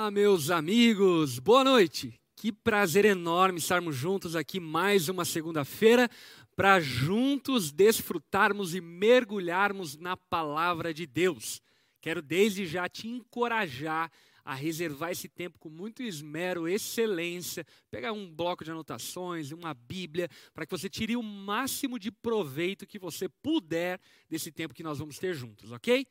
Olá, meus amigos, boa noite. Que prazer enorme estarmos juntos aqui mais uma segunda-feira para juntos desfrutarmos e mergulharmos na palavra de Deus. Quero desde já te encorajar a reservar esse tempo com muito esmero, excelência, pegar um bloco de anotações, uma Bíblia, para que você tire o máximo de proveito que você puder desse tempo que nós vamos ter juntos, ok?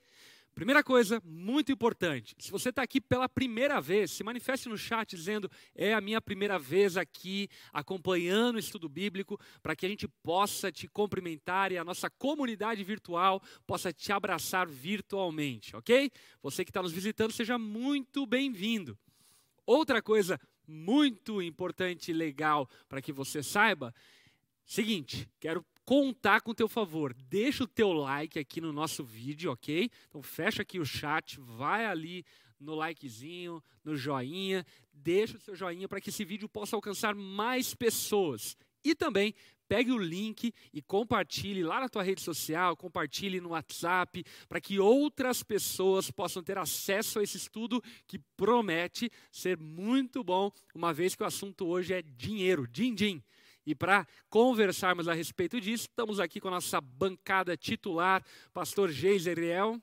Primeira coisa, muito importante, se você está aqui pela primeira vez, se manifeste no chat dizendo é a minha primeira vez aqui acompanhando o estudo bíblico, para que a gente possa te cumprimentar e a nossa comunidade virtual possa te abraçar virtualmente, ok? Você que está nos visitando, seja muito bem-vindo. Outra coisa muito importante e legal para que você saiba, seguinte, quero contar com o teu favor. Deixa o teu like aqui no nosso vídeo, ok? Então fecha aqui o chat, vai ali no likezinho, no joinha, deixa o seu joinha para que esse vídeo possa alcançar mais pessoas. E também pegue o link e compartilhe lá na tua rede social, compartilhe no WhatsApp, para que outras pessoas possam ter acesso a esse estudo que promete ser muito bom, uma vez que o assunto hoje é dinheiro, din-din. E para conversarmos a respeito disso, estamos aqui com a nossa bancada titular, pastor Geiseriel.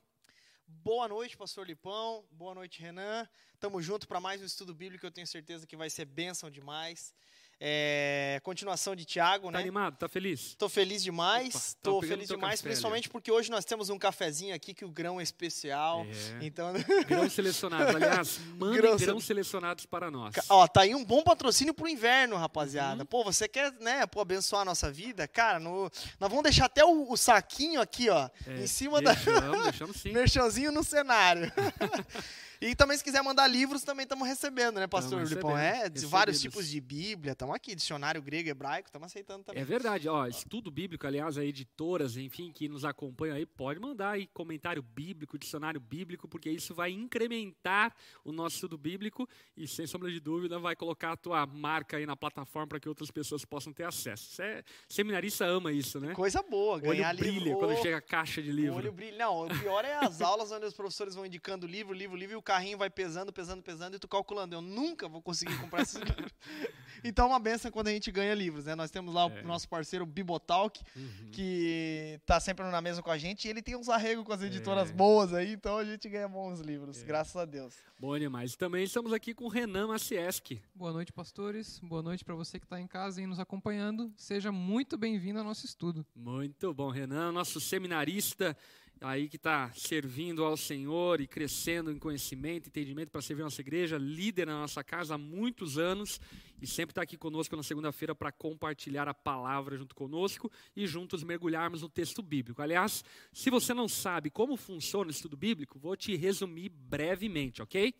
Boa noite, pastor Lipão. Boa noite, Renan. Estamos juntos para mais um estudo bíblico, eu tenho certeza que vai ser bênção demais. É, continuação de Tiago, tá né? animado? Tá feliz? Estou feliz demais. Estou feliz demais, café, principalmente ali. porque hoje nós temos um cafezinho aqui que o grão é especial. É. Então, grãos selecionados, aliás, mandem grãos, grãos selecionados para nós. Ó, tá aí um bom patrocínio pro inverno, rapaziada. Uhum. Pô, você quer, né, pô, abençoar a nossa vida? Cara, no, nós vamos deixar até o, o saquinho aqui, ó, é, em cima deixamos, da deixamos sim. Merchanzinho no cenário. E também, se quiser mandar livros, também estamos recebendo, né, pastor Lipão? É, de vários tipos de Bíblia, estamos aqui, dicionário grego, hebraico, estamos aceitando também. É verdade, ó, estudo bíblico, aliás, editoras, enfim, que nos acompanham aí, pode mandar aí comentário bíblico, dicionário bíblico, porque isso vai incrementar o nosso estudo bíblico e, sem sombra de dúvida, vai colocar a tua marca aí na plataforma para que outras pessoas possam ter acesso. Isso é, seminarista ama isso, né? Coisa boa, ganhar olho brilha livro. quando chega a caixa de livro. olho brilha. Não, o pior é as aulas onde os professores vão indicando livro, livro, livro, e o carrinho vai pesando, pesando, pesando, e tu calculando. Eu nunca vou conseguir comprar esses livros. Então é uma benção quando a gente ganha livros, né? Nós temos lá o é. nosso parceiro Bibotalk, uhum. que tá sempre na mesa com a gente, e ele tem uns arregos com as editoras é. boas aí, então a gente ganha bons livros, é. graças a Deus. Bom demais. Também estamos aqui com o Renan Macieski. Boa noite, pastores. Boa noite para você que está em casa e nos acompanhando. Seja muito bem-vindo ao nosso estudo. Muito bom, Renan, nosso seminarista aí que está servindo ao Senhor e crescendo em conhecimento, entendimento para servir a nossa igreja, líder na nossa casa há muitos anos e sempre está aqui conosco na segunda-feira para compartilhar a palavra junto conosco e juntos mergulharmos no texto bíblico. Aliás, se você não sabe como funciona o estudo bíblico, vou te resumir brevemente, ok?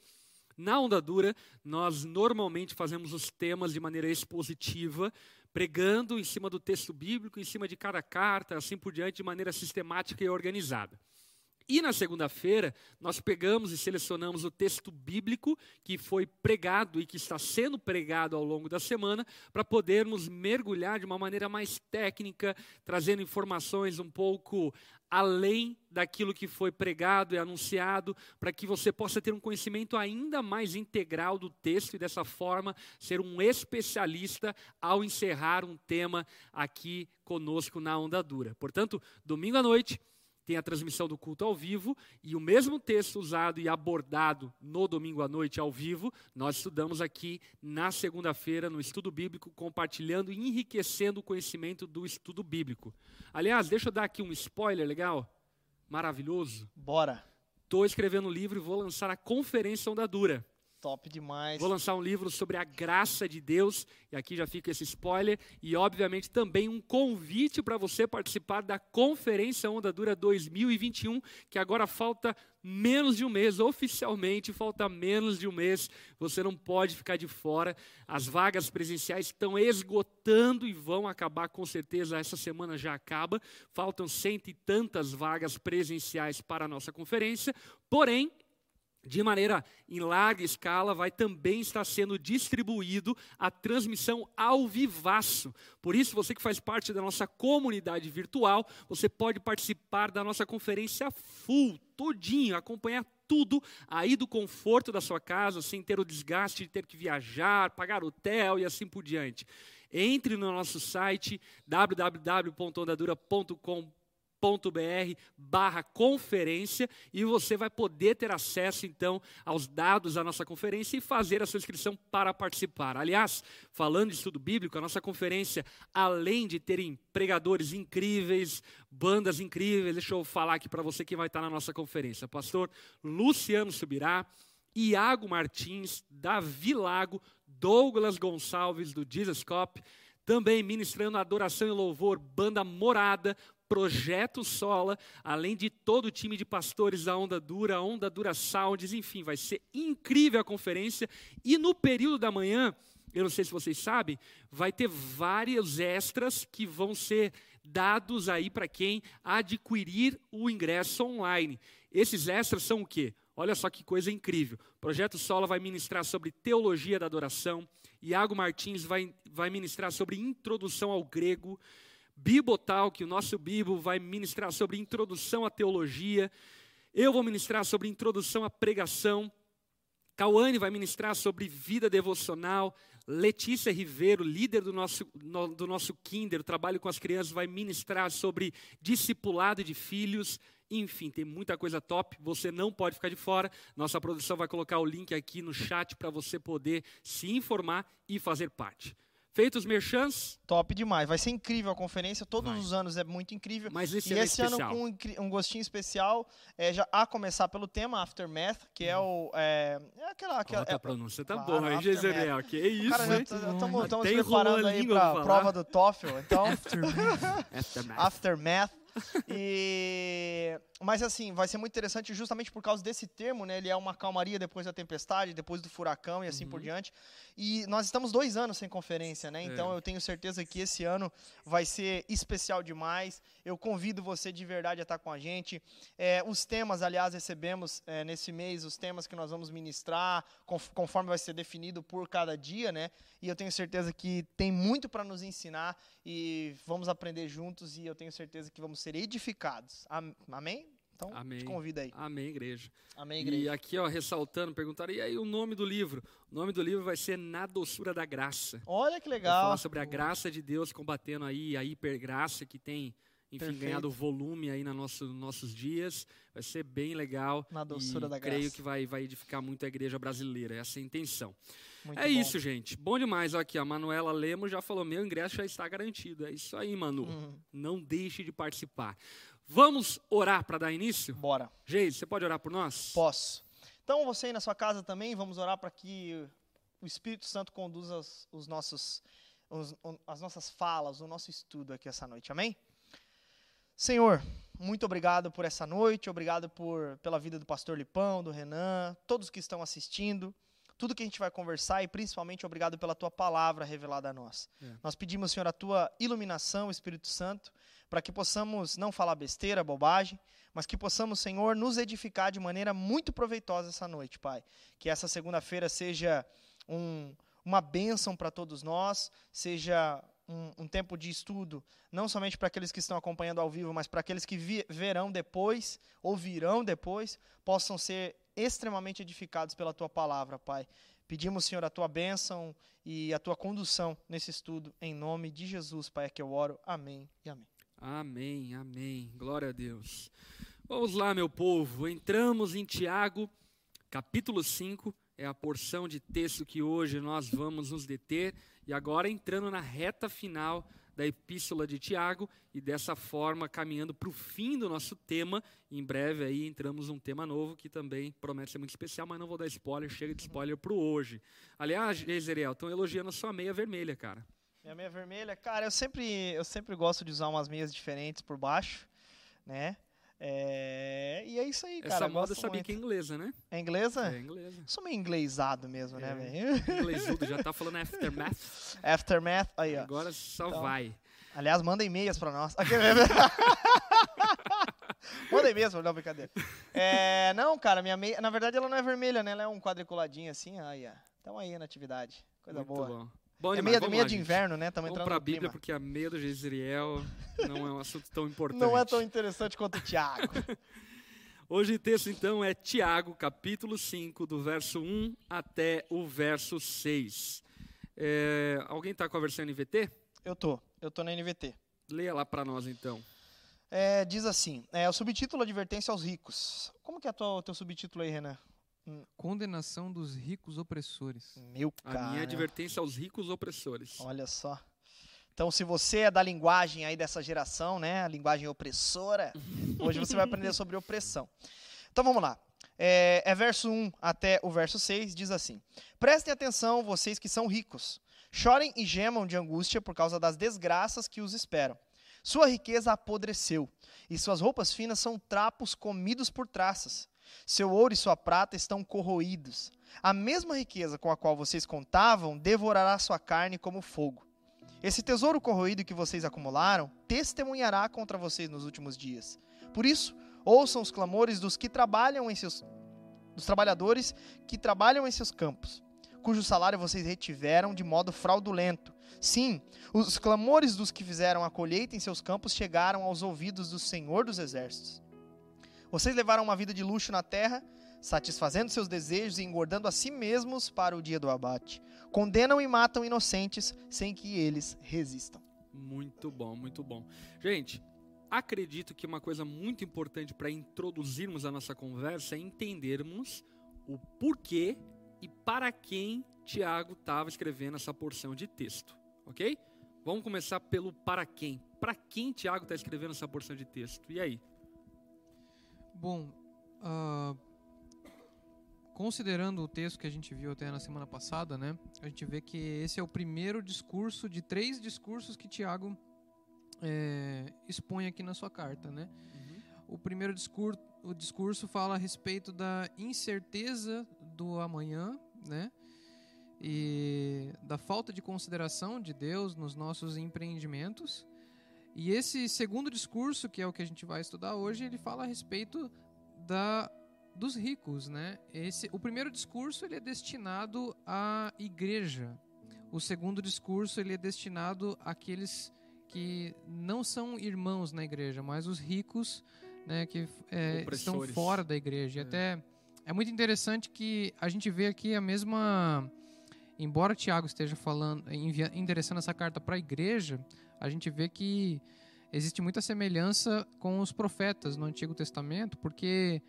Na Onda Dura, nós normalmente fazemos os temas de maneira expositiva, pregando em cima do texto bíblico, em cima de cada carta, assim por diante, de maneira sistemática e organizada. E na segunda-feira, nós pegamos e selecionamos o texto bíblico que foi pregado e que está sendo pregado ao longo da semana, para podermos mergulhar de uma maneira mais técnica, trazendo informações um pouco além daquilo que foi pregado e anunciado, para que você possa ter um conhecimento ainda mais integral do texto e dessa forma ser um especialista ao encerrar um tema aqui conosco na Onda Dura. Portanto, domingo à noite tem a transmissão do culto ao vivo e o mesmo texto usado e abordado no domingo à noite ao vivo, nós estudamos aqui na segunda-feira no estudo bíblico, compartilhando e enriquecendo o conhecimento do estudo bíblico. Aliás, deixa eu dar aqui um spoiler legal, maravilhoso. Bora. Estou escrevendo um livro e vou lançar a Conferência Onda Dura. Top demais. Vou lançar um livro sobre a graça de Deus, e aqui já fica esse spoiler, e obviamente também um convite para você participar da Conferência Onda Dura 2021, que agora falta menos de um mês, oficialmente falta menos de um mês, você não pode ficar de fora. As vagas presenciais estão esgotando e vão acabar com certeza, essa semana já acaba. Faltam cento e tantas vagas presenciais para a nossa conferência, porém, de maneira em larga escala, vai também estar sendo distribuído a transmissão ao vivaço. Por isso, você que faz parte da nossa comunidade virtual, você pode participar da nossa conferência full, todinho, acompanhar tudo aí do conforto da sua casa, sem ter o desgaste de ter que viajar, pagar hotel e assim por diante. Entre no nosso site www.ondadura.com.br br barra conferência e você vai poder ter acesso então aos dados da nossa conferência e fazer a sua inscrição para participar. Aliás, falando de estudo bíblico, a nossa conferência, além de terem pregadores incríveis, bandas incríveis, deixa eu falar aqui para você quem vai estar na nossa conferência. Pastor Luciano Subirá, Iago Martins, Davi Lago, Douglas Gonçalves do Jesus Cop, também ministrando adoração e louvor, banda Morada, Projeto Sola, além de todo o time de pastores da Onda Dura, Onda Dura Sounds, enfim, vai ser incrível a conferência. E no período da manhã, eu não sei se vocês sabem, vai ter vários extras que vão ser dados aí para quem adquirir o ingresso online. Esses extras são o quê? Olha só que coisa incrível. Projeto Sola vai ministrar sobre teologia da adoração. Iago Martins vai, vai ministrar sobre introdução ao grego. Bibotal, que o nosso Bibo vai ministrar sobre introdução à teologia. Eu vou ministrar sobre introdução à pregação. Cauane vai ministrar sobre vida devocional. Letícia Ribeiro, líder do nosso, no, do nosso Kinder, trabalho com as crianças, vai ministrar sobre discipulado de filhos. Enfim, tem muita coisa top, você não pode ficar de fora. Nossa produção vai colocar o link aqui no chat para você poder se informar e fazer parte. Feitos merchants. Top demais. Vai ser incrível a conferência. Todos Vai. os anos é muito incrível. Mas esse e é esse ano com um, um, gostinho especial, é, já a começar pelo tema Aftermath, que é o. É, é aquela. aquela é, a pronúncia tá claro, boa, hein, Gisele? Que é isso, Cara, Estamos preparando aí para a prova do TOEFL. Então, Aftermath. Aftermath. E mas assim, vai ser muito interessante justamente por causa desse termo, né? Ele é uma calmaria depois da tempestade, depois do furacão e assim uhum. por diante. E nós estamos dois anos sem conferência, né? Então é. eu tenho certeza que esse ano vai ser especial demais. Eu convido você de verdade a estar com a gente. É, os temas, aliás, recebemos é, nesse mês os temas que nós vamos ministrar, conforme vai ser definido por cada dia, né? E eu tenho certeza que tem muito para nos ensinar e vamos aprender juntos e eu tenho certeza que vamos ser edificados. Amém? Então, Amém. te convida aí. Amém, igreja. Amém, igreja. E aqui, ó, ressaltando, perguntaram, e aí o nome do livro? O nome do livro vai ser Na Doçura da Graça. Olha que legal. Vai falar sobre a graça de Deus combatendo aí a hipergraça que tem, enfim, Perfeito. ganhado volume aí nos nosso, nossos dias. Vai ser bem legal. Na doçura da graça. creio que vai, vai edificar muito a igreja brasileira. Essa é a intenção. Muito é bom. isso, gente. Bom demais. Aqui, a Manuela Lemos já falou: meu ingresso já está garantido. É isso aí, Manu. Uhum. Não deixe de participar. Vamos orar para dar início? Bora. Geise, você pode orar por nós? Posso. Então, você aí na sua casa também, vamos orar para que o Espírito Santo conduza os, os nossos, os, as nossas falas, o nosso estudo aqui essa noite. Amém? Senhor, muito obrigado por essa noite, obrigado por, pela vida do pastor Lipão, do Renan, todos que estão assistindo, tudo que a gente vai conversar e principalmente obrigado pela tua palavra revelada a nós. É. Nós pedimos, Senhor, a tua iluminação, Espírito Santo, para que possamos não falar besteira, bobagem, mas que possamos, Senhor, nos edificar de maneira muito proveitosa essa noite, Pai. Que essa segunda-feira seja um, uma bênção para todos nós, seja um, um, tempo de estudo, não somente para aqueles que estão acompanhando ao vivo, mas para aqueles que vi, verão depois, ou virão depois, possam ser extremamente edificados pela tua palavra, Pai. Pedimos, Senhor, a tua bênção e a tua condução nesse estudo, em nome de Jesus, Pai, é que eu oro. Amém e amém. Amém, amém. Glória a Deus. Vamos lá, meu povo. Entramos em Tiago, capítulo 5. É a porção de texto que hoje nós vamos nos deter. E agora entrando na reta final da epístola de Tiago e dessa forma caminhando para o fim do nosso tema. Em breve aí entramos num tema novo que também promete ser muito especial, mas não vou dar spoiler, chega de spoiler para hoje. Aliás, Ezeriel, estão elogiando a sua meia vermelha, cara. Minha meia vermelha, cara, eu sempre, eu sempre gosto de usar umas meias diferentes por baixo, né? É... E é isso aí, cara. Essa moda sabia muito. que é inglesa, né? É inglesa? É inglesa. Sou meio inglesado mesmo, né, é. né, velho? Inglesudo, já tá falando aftermath. Aftermath, aí, ó. Agora só então, vai. Aliás, manda e-mails pra nós. manda e-mails, não, brincadeira. É, não, cara, minha meia, na verdade ela não é vermelha, né? Ela é um quadriculadinho assim, aí, ó. Então aí na atividade. Coisa Muito boa. Bom. Bom é meia, meia lá, de gente. inverno, né? Estamos entrando pra Bíblia, clima. porque a meia do Jezreel não é um assunto tão importante. Não é tão interessante quanto o Tiago. Hoje o texto então é Tiago, capítulo 5, do verso 1 até o verso 6. É, alguém está com a versão NVT? Eu tô, eu tô na NVT. Leia lá para nós então. É, diz assim, é, o subtítulo Advertência aos ricos. Como que é o teu subtítulo aí, Renan? Condenação dos ricos opressores. Meu cara. A minha advertência aos ricos opressores. Olha só. Então, se você é da linguagem aí dessa geração, né, a linguagem opressora, hoje você vai aprender sobre opressão. Então, vamos lá. É, é verso 1 até o verso 6, diz assim: Prestem atenção, vocês que são ricos. Chorem e gemam de angústia por causa das desgraças que os esperam. Sua riqueza apodreceu, e suas roupas finas são trapos comidos por traças. Seu ouro e sua prata estão corroídos. A mesma riqueza com a qual vocês contavam devorará sua carne como fogo. Esse tesouro corroído que vocês acumularam testemunhará contra vocês nos últimos dias. Por isso, ouçam os clamores dos que trabalham em seus dos trabalhadores que trabalham em seus campos, cujo salário vocês retiveram de modo fraudulento. Sim, os clamores dos que fizeram a colheita em seus campos chegaram aos ouvidos do Senhor dos Exércitos. Vocês levaram uma vida de luxo na terra, satisfazendo seus desejos e engordando a si mesmos para o dia do abate condenam e matam inocentes sem que eles resistam. Muito bom, muito bom. Gente, acredito que uma coisa muito importante para introduzirmos a nossa conversa é entendermos o porquê e para quem Tiago estava escrevendo essa porção de texto, ok? Vamos começar pelo para quem. Para quem Tiago está escrevendo essa porção de texto? E aí? Bom, uh, considerando o texto que a gente viu até na semana passada, né, a gente vê que esse é o primeiro discurso de três discursos que Tiago é, expõe aqui na sua carta, né? Uhum. O primeiro discurso, o discurso fala a respeito da incerteza do amanhã, né? E da falta de consideração de Deus nos nossos empreendimentos. E esse segundo discurso, que é o que a gente vai estudar hoje, ele fala a respeito da dos ricos, né? Esse, o primeiro discurso ele é destinado à igreja. O segundo discurso ele é destinado àqueles que não são irmãos na igreja, mas os ricos, né, que é, estão fora da igreja. É. Até é muito interessante que a gente vê aqui a mesma, embora Tiago esteja falando, endereçando essa carta para a igreja, a gente vê que existe muita semelhança com os profetas no Antigo Testamento, porque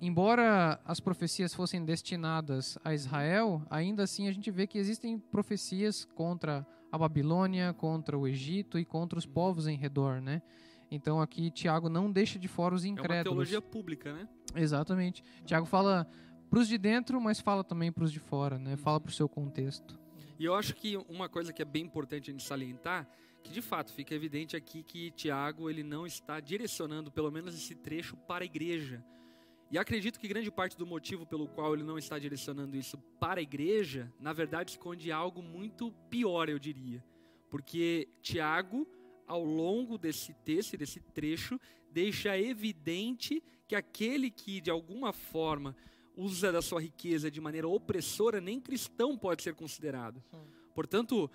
embora as profecias fossem destinadas a Israel, ainda assim a gente vê que existem profecias contra a Babilônia, contra o Egito e contra os povos em redor, né? Então aqui Tiago não deixa de fora os incrédulos. É uma teologia pública, né? Exatamente. Tiago fala para os de dentro, mas fala também para os de fora, né? Fala para o seu contexto. E eu acho que uma coisa que é bem importante a gente salientar, que de fato fica evidente aqui que Tiago ele não está direcionando pelo menos esse trecho para a igreja, e acredito que grande parte do motivo pelo qual ele não está direcionando isso para a igreja, na verdade, esconde algo muito pior, eu diria. Porque Tiago, ao longo desse texto, desse trecho, deixa evidente que aquele que, de alguma forma, usa da sua riqueza de maneira opressora, nem cristão pode ser considerado. Portanto,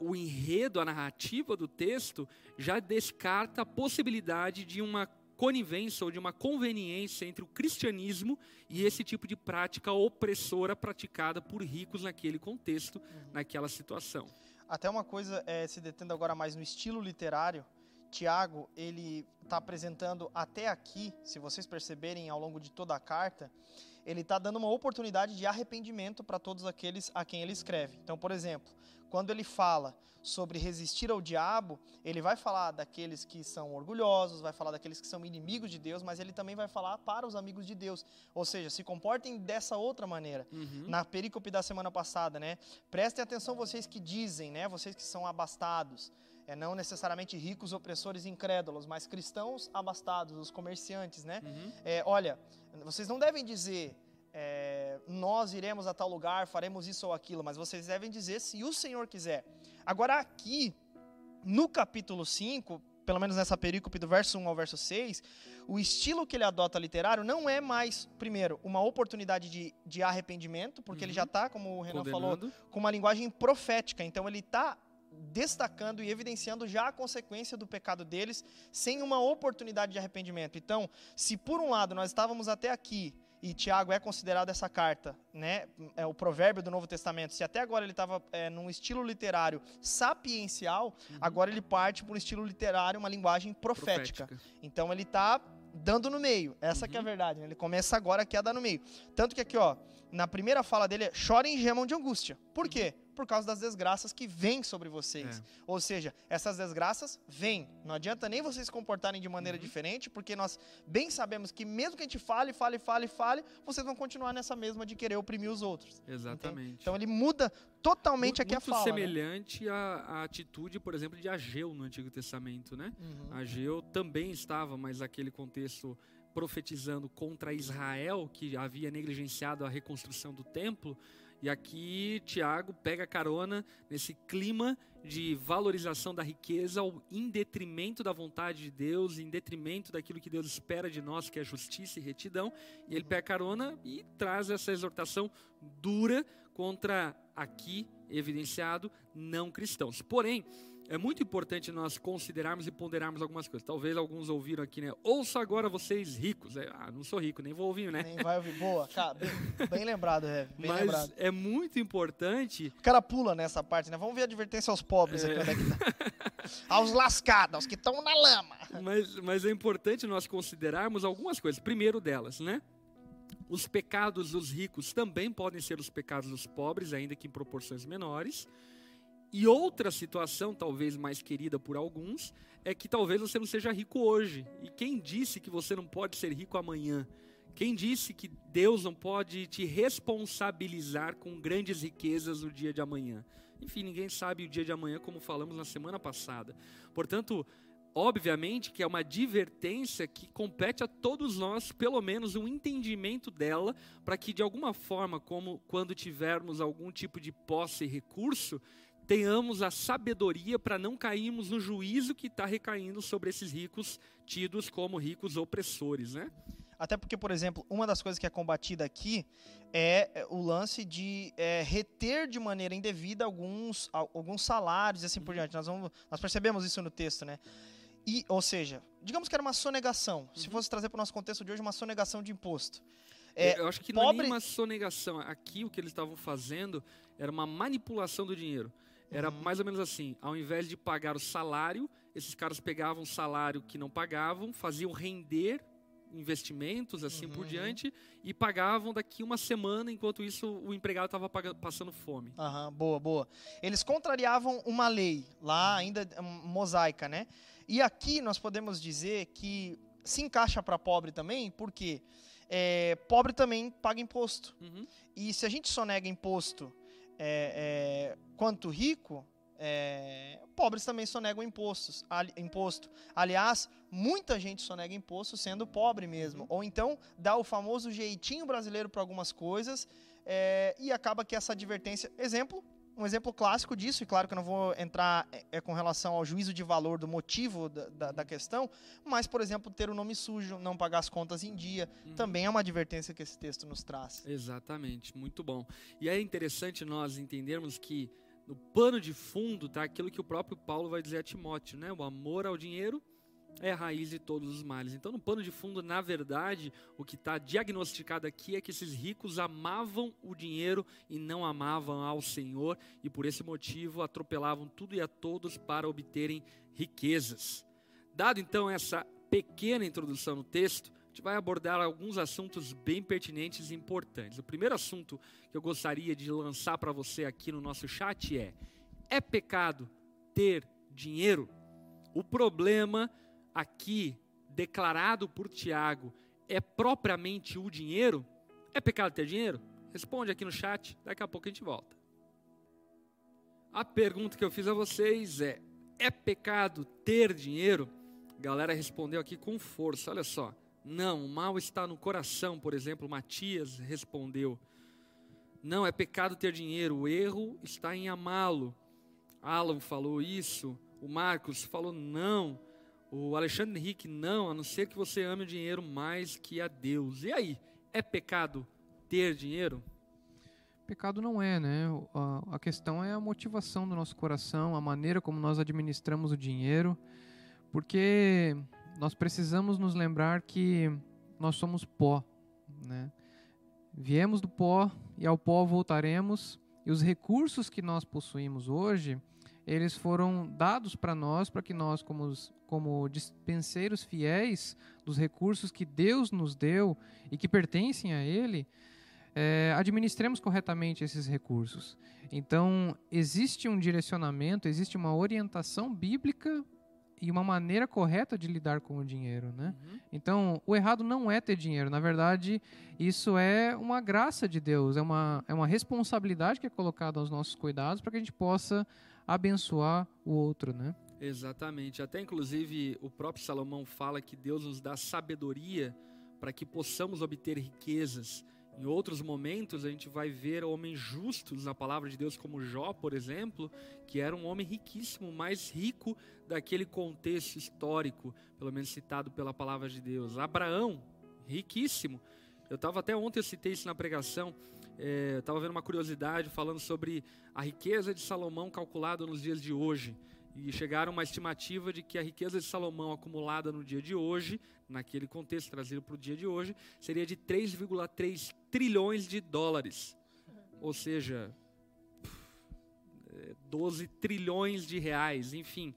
o enredo, a narrativa do texto já descarta a possibilidade de uma conivência ou de uma conveniência entre o cristianismo e esse tipo de prática opressora praticada por ricos naquele contexto, uhum. naquela situação. Até uma coisa, é, se detendo agora mais no estilo literário, Tiago, ele está apresentando até aqui, se vocês perceberem ao longo de toda a carta, ele está dando uma oportunidade de arrependimento para todos aqueles a quem ele escreve. Então, por exemplo, quando ele fala sobre resistir ao diabo, ele vai falar daqueles que são orgulhosos, vai falar daqueles que são inimigos de Deus, mas ele também vai falar para os amigos de Deus. Ou seja, se comportem dessa outra maneira. Uhum. Na perícope da semana passada, né? Prestem atenção vocês que dizem, né? Vocês que são abastados. É, não necessariamente ricos, opressores, incrédulos, mas cristãos abastados, os comerciantes, né? Uhum. É, olha, vocês não devem dizer é, nós iremos a tal lugar, faremos isso ou aquilo, mas vocês devem dizer se o Senhor quiser. Agora, aqui, no capítulo 5, pelo menos nessa perícope do verso 1 ao verso 6, o estilo que ele adota literário não é mais, primeiro, uma oportunidade de, de arrependimento, porque uhum. ele já está, como o Renan Condenando. falou, com uma linguagem profética. Então, ele está destacando e evidenciando já a consequência do pecado deles, sem uma oportunidade de arrependimento. Então, se por um lado nós estávamos até aqui e Tiago é considerado essa carta, né, é o provérbio do Novo Testamento. Se até agora ele estava é, num estilo literário sapiencial, uhum. agora ele parte para um estilo literário, uma linguagem profética. profética. Então ele está dando no meio. Essa uhum. que é a uhum. verdade. Né? Ele começa agora aqui a dar no meio. Tanto que aqui, ó, na primeira fala dele é chorem e gemam de angústia. Por quê? Por causa das desgraças que vêm sobre vocês. É. Ou seja, essas desgraças vêm. Não adianta nem vocês se comportarem de maneira uhum. diferente, porque nós bem sabemos que mesmo que a gente fale, fale, fale, fale, vocês vão continuar nessa mesma de querer oprimir os outros. Exatamente. Entende? Então ele muda totalmente muito, aqui a fala. Muito né? semelhante né? à, à, atitude, por exemplo, de Ageu no Antigo Testamento, né? Uhum. Ageu também estava, mas aquele contexto profetizando contra Israel, que havia negligenciado a reconstrução do templo. E aqui Tiago pega carona nesse clima de valorização da riqueza em detrimento da vontade de Deus, em detrimento daquilo que Deus espera de nós, que é justiça e retidão. E ele pega carona e traz essa exortação dura contra aqui evidenciado não cristãos. Porém, é muito importante nós considerarmos e ponderarmos algumas coisas. Talvez alguns ouviram aqui, né? Ouça agora vocês ricos. É, ah, não sou rico, nem vou ouvir, né? Nem vai ouvir. Boa, cara, bem, bem lembrado, é. Bem Mas lembrado. é muito importante. O cara pula nessa parte, né? Vamos ver a advertência aos pobres é. aqui, onde é que tá. aos lascados, aos que estão na lama. Mas, mas é importante nós considerarmos algumas coisas. Primeiro delas, né? Os pecados dos ricos também podem ser os pecados dos pobres, ainda que em proporções menores. E outra situação, talvez mais querida por alguns, é que talvez você não seja rico hoje. E quem disse que você não pode ser rico amanhã? Quem disse que Deus não pode te responsabilizar com grandes riquezas no dia de amanhã? Enfim, ninguém sabe o dia de amanhã, como falamos na semana passada. Portanto, obviamente que é uma advertência que compete a todos nós, pelo menos um entendimento dela, para que de alguma forma, como quando tivermos algum tipo de posse e recurso, tenhamos a sabedoria para não cairmos no juízo que está recaindo sobre esses ricos tidos como ricos opressores, né? Até porque, por exemplo, uma das coisas que é combatida aqui é, é o lance de é, reter de maneira indevida alguns, alguns salários e assim por uhum. diante. Nós, vamos, nós percebemos isso no texto, né? E, ou seja, digamos que era uma sonegação. Uhum. Se fosse trazer para o nosso contexto de hoje, uma sonegação de imposto. É, eu acho que pobre... não é uma sonegação. Aqui o que eles estavam fazendo era uma manipulação do dinheiro. Era uhum. mais ou menos assim: ao invés de pagar o salário, esses caras pegavam o salário que não pagavam, faziam render investimentos, assim uhum. por diante, e pagavam daqui uma semana, enquanto isso o empregado estava passando fome. Uhum, boa, boa. Eles contrariavam uma lei, lá ainda mosaica, né? E aqui nós podemos dizer que se encaixa para pobre também, porque é, pobre também paga imposto. Uhum. E se a gente só nega imposto é, é, quanto rico, é, pobres também sonegam impostos, ali, imposto. Aliás, muita gente sonega imposto sendo pobre mesmo. Uhum. Ou então dá o famoso jeitinho brasileiro para algumas coisas é, e acaba que essa advertência. Exemplo, um exemplo clássico disso, e claro que eu não vou entrar é, é, com relação ao juízo de valor do motivo da, da, da, questão, mas, por exemplo, ter o nome sujo, não pagar as contas em dia, uhum. também é uma advertência que esse texto nos traz. Exatamente, muito bom. E é interessante nós entendermos que no pano de fundo está aquilo que o próprio Paulo vai dizer a Timóteo, né? O amor ao dinheiro é a raiz de todos os males. Então, no pano de fundo, na verdade, o que está diagnosticado aqui é que esses ricos amavam o dinheiro e não amavam ao Senhor, e por esse motivo atropelavam tudo e a todos para obterem riquezas. Dado então essa pequena introdução no texto, a gente vai abordar alguns assuntos bem pertinentes e importantes. O primeiro assunto que eu gostaria de lançar para você aqui no nosso chat é: é pecado ter dinheiro? O problema aqui declarado por Tiago é propriamente o dinheiro? É pecado ter dinheiro? Responde aqui no chat, daqui a pouco a gente volta. A pergunta que eu fiz a vocês é: é pecado ter dinheiro? A galera respondeu aqui com força, olha só. Não, o mal está no coração, por exemplo, Matias respondeu. Não, é pecado ter dinheiro, o erro está em amá-lo. Alan falou isso, o Marcos falou não. O Alexandre Henrique, não, a não ser que você ame o dinheiro mais que a Deus. E aí, é pecado ter dinheiro? Pecado não é, né? A, questão é a motivação do nosso coração, a maneira como nós administramos o dinheiro, porque nós precisamos nos lembrar que nós somos pó, né? Viemos do pó e ao pó voltaremos, e os recursos que nós possuímos hoje, eles foram dados para nós, para que nós, como, como dispenseiros fiéis dos recursos que Deus nos deu e que pertencem a Ele, é, administremos corretamente esses recursos. Então, existe um direcionamento, existe uma orientação bíblica e uma maneira correta de lidar com o dinheiro, né? Uhum. Então, o errado não é ter dinheiro. Na verdade, isso é uma graça de Deus, é uma, é uma responsabilidade que é colocada aos nossos cuidados para que a gente possa abençoar o outro, né? Exatamente. Até, inclusive, o próprio Salomão fala que Deus nos dá sabedoria para que possamos obter riquezas. Em outros momentos, a gente vai ver homens justos na palavra de Deus, como Jó, por exemplo, que era um homem riquíssimo, mais rico daquele contexto histórico, pelo menos citado pela palavra de Deus. Abraão, riquíssimo. Eu estava até ontem, eu citei isso na pregação, é, eu estava vendo uma curiosidade falando sobre a riqueza de Salomão calculada nos dias de hoje. E chegaram a uma estimativa de que a riqueza de Salomão acumulada no dia de hoje naquele contexto trazido para o dia de hoje, seria de 3,3 trilhões de dólares. Ou seja, 12 trilhões de reais, enfim.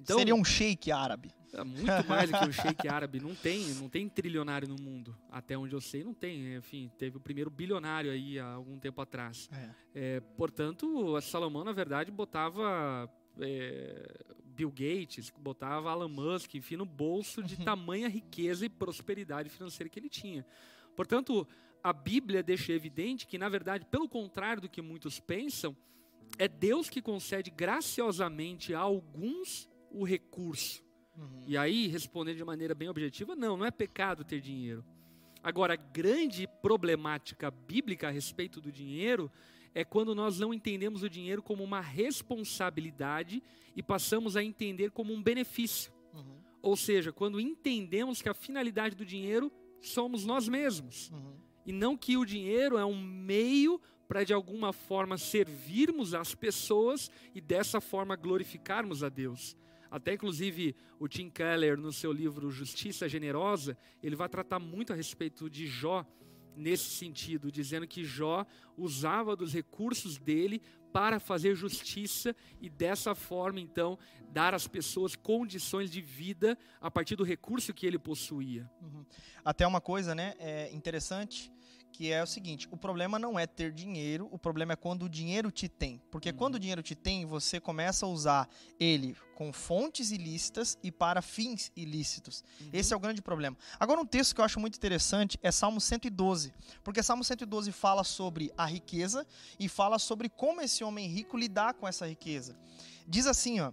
Então, seria um shake árabe. É muito mais do que um shake árabe. Não tem, não tem trilionário no mundo. Até onde eu sei, não tem. Enfim, teve o primeiro bilionário aí há algum tempo atrás. É. É, portanto, a Salomão, na verdade, botava é, Bill Gates, botava Elon Musk, enfim, no bolso de uhum. tamanha riqueza e prosperidade financeira que ele tinha. Portanto, a Bíblia deixa evidente que, na verdade, pelo contrário do que muitos pensam, é Deus que concede graciosamente a alguns o recurso. Uhum. E aí, respondendo de maneira bem objetiva, não, não é pecado ter dinheiro. Agora, a grande problemática bíblica a respeito do dinheiro é quando nós não entendemos o dinheiro como uma responsabilidade e passamos a entender como um benefício. Uhum. Ou seja, quando entendemos que a finalidade do dinheiro somos nós mesmos. Uhum. E não que o dinheiro é um meio para de alguma forma servirmos as pessoas e dessa forma glorificarmos a Deus. Até inclusive o Tim Keller no seu livro Justiça Generosa, ele vai tratar muito a respeito de Jó nesse sentido, dizendo que Jó usava dos recursos dele para fazer justiça e dessa forma, então, dar às pessoas condições de vida a partir do recurso que ele possuía. Uhum. Até uma coisa, né, é interessante que é o seguinte: o problema não é ter dinheiro, o problema é quando o dinheiro te tem. Porque uhum. quando o dinheiro te tem, você começa a usar ele com fontes ilícitas e para fins ilícitos. Uhum. Esse é o grande problema. Agora, um texto que eu acho muito interessante é Salmo 112. Porque Salmo 112 fala sobre a riqueza e fala sobre como esse homem rico lidar com essa riqueza. Diz assim, ó.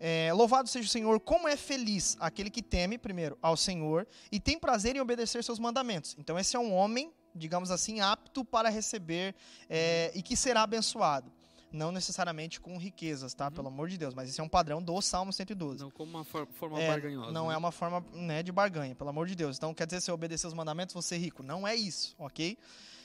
É, louvado seja o Senhor, como é feliz aquele que teme, primeiro, ao Senhor e tem prazer em obedecer seus mandamentos. Então, esse é um homem digamos assim, apto para receber é, e que será abençoado. Não necessariamente com riquezas, tá? Uhum. Pelo amor de Deus. Mas esse é um padrão do Salmo 112. Não como uma for forma é, barganhosa. Não né? é uma forma né, de barganha, pelo amor de Deus. Então, quer dizer, se eu obedecer os mandamentos, vou ser rico. Não é isso, ok?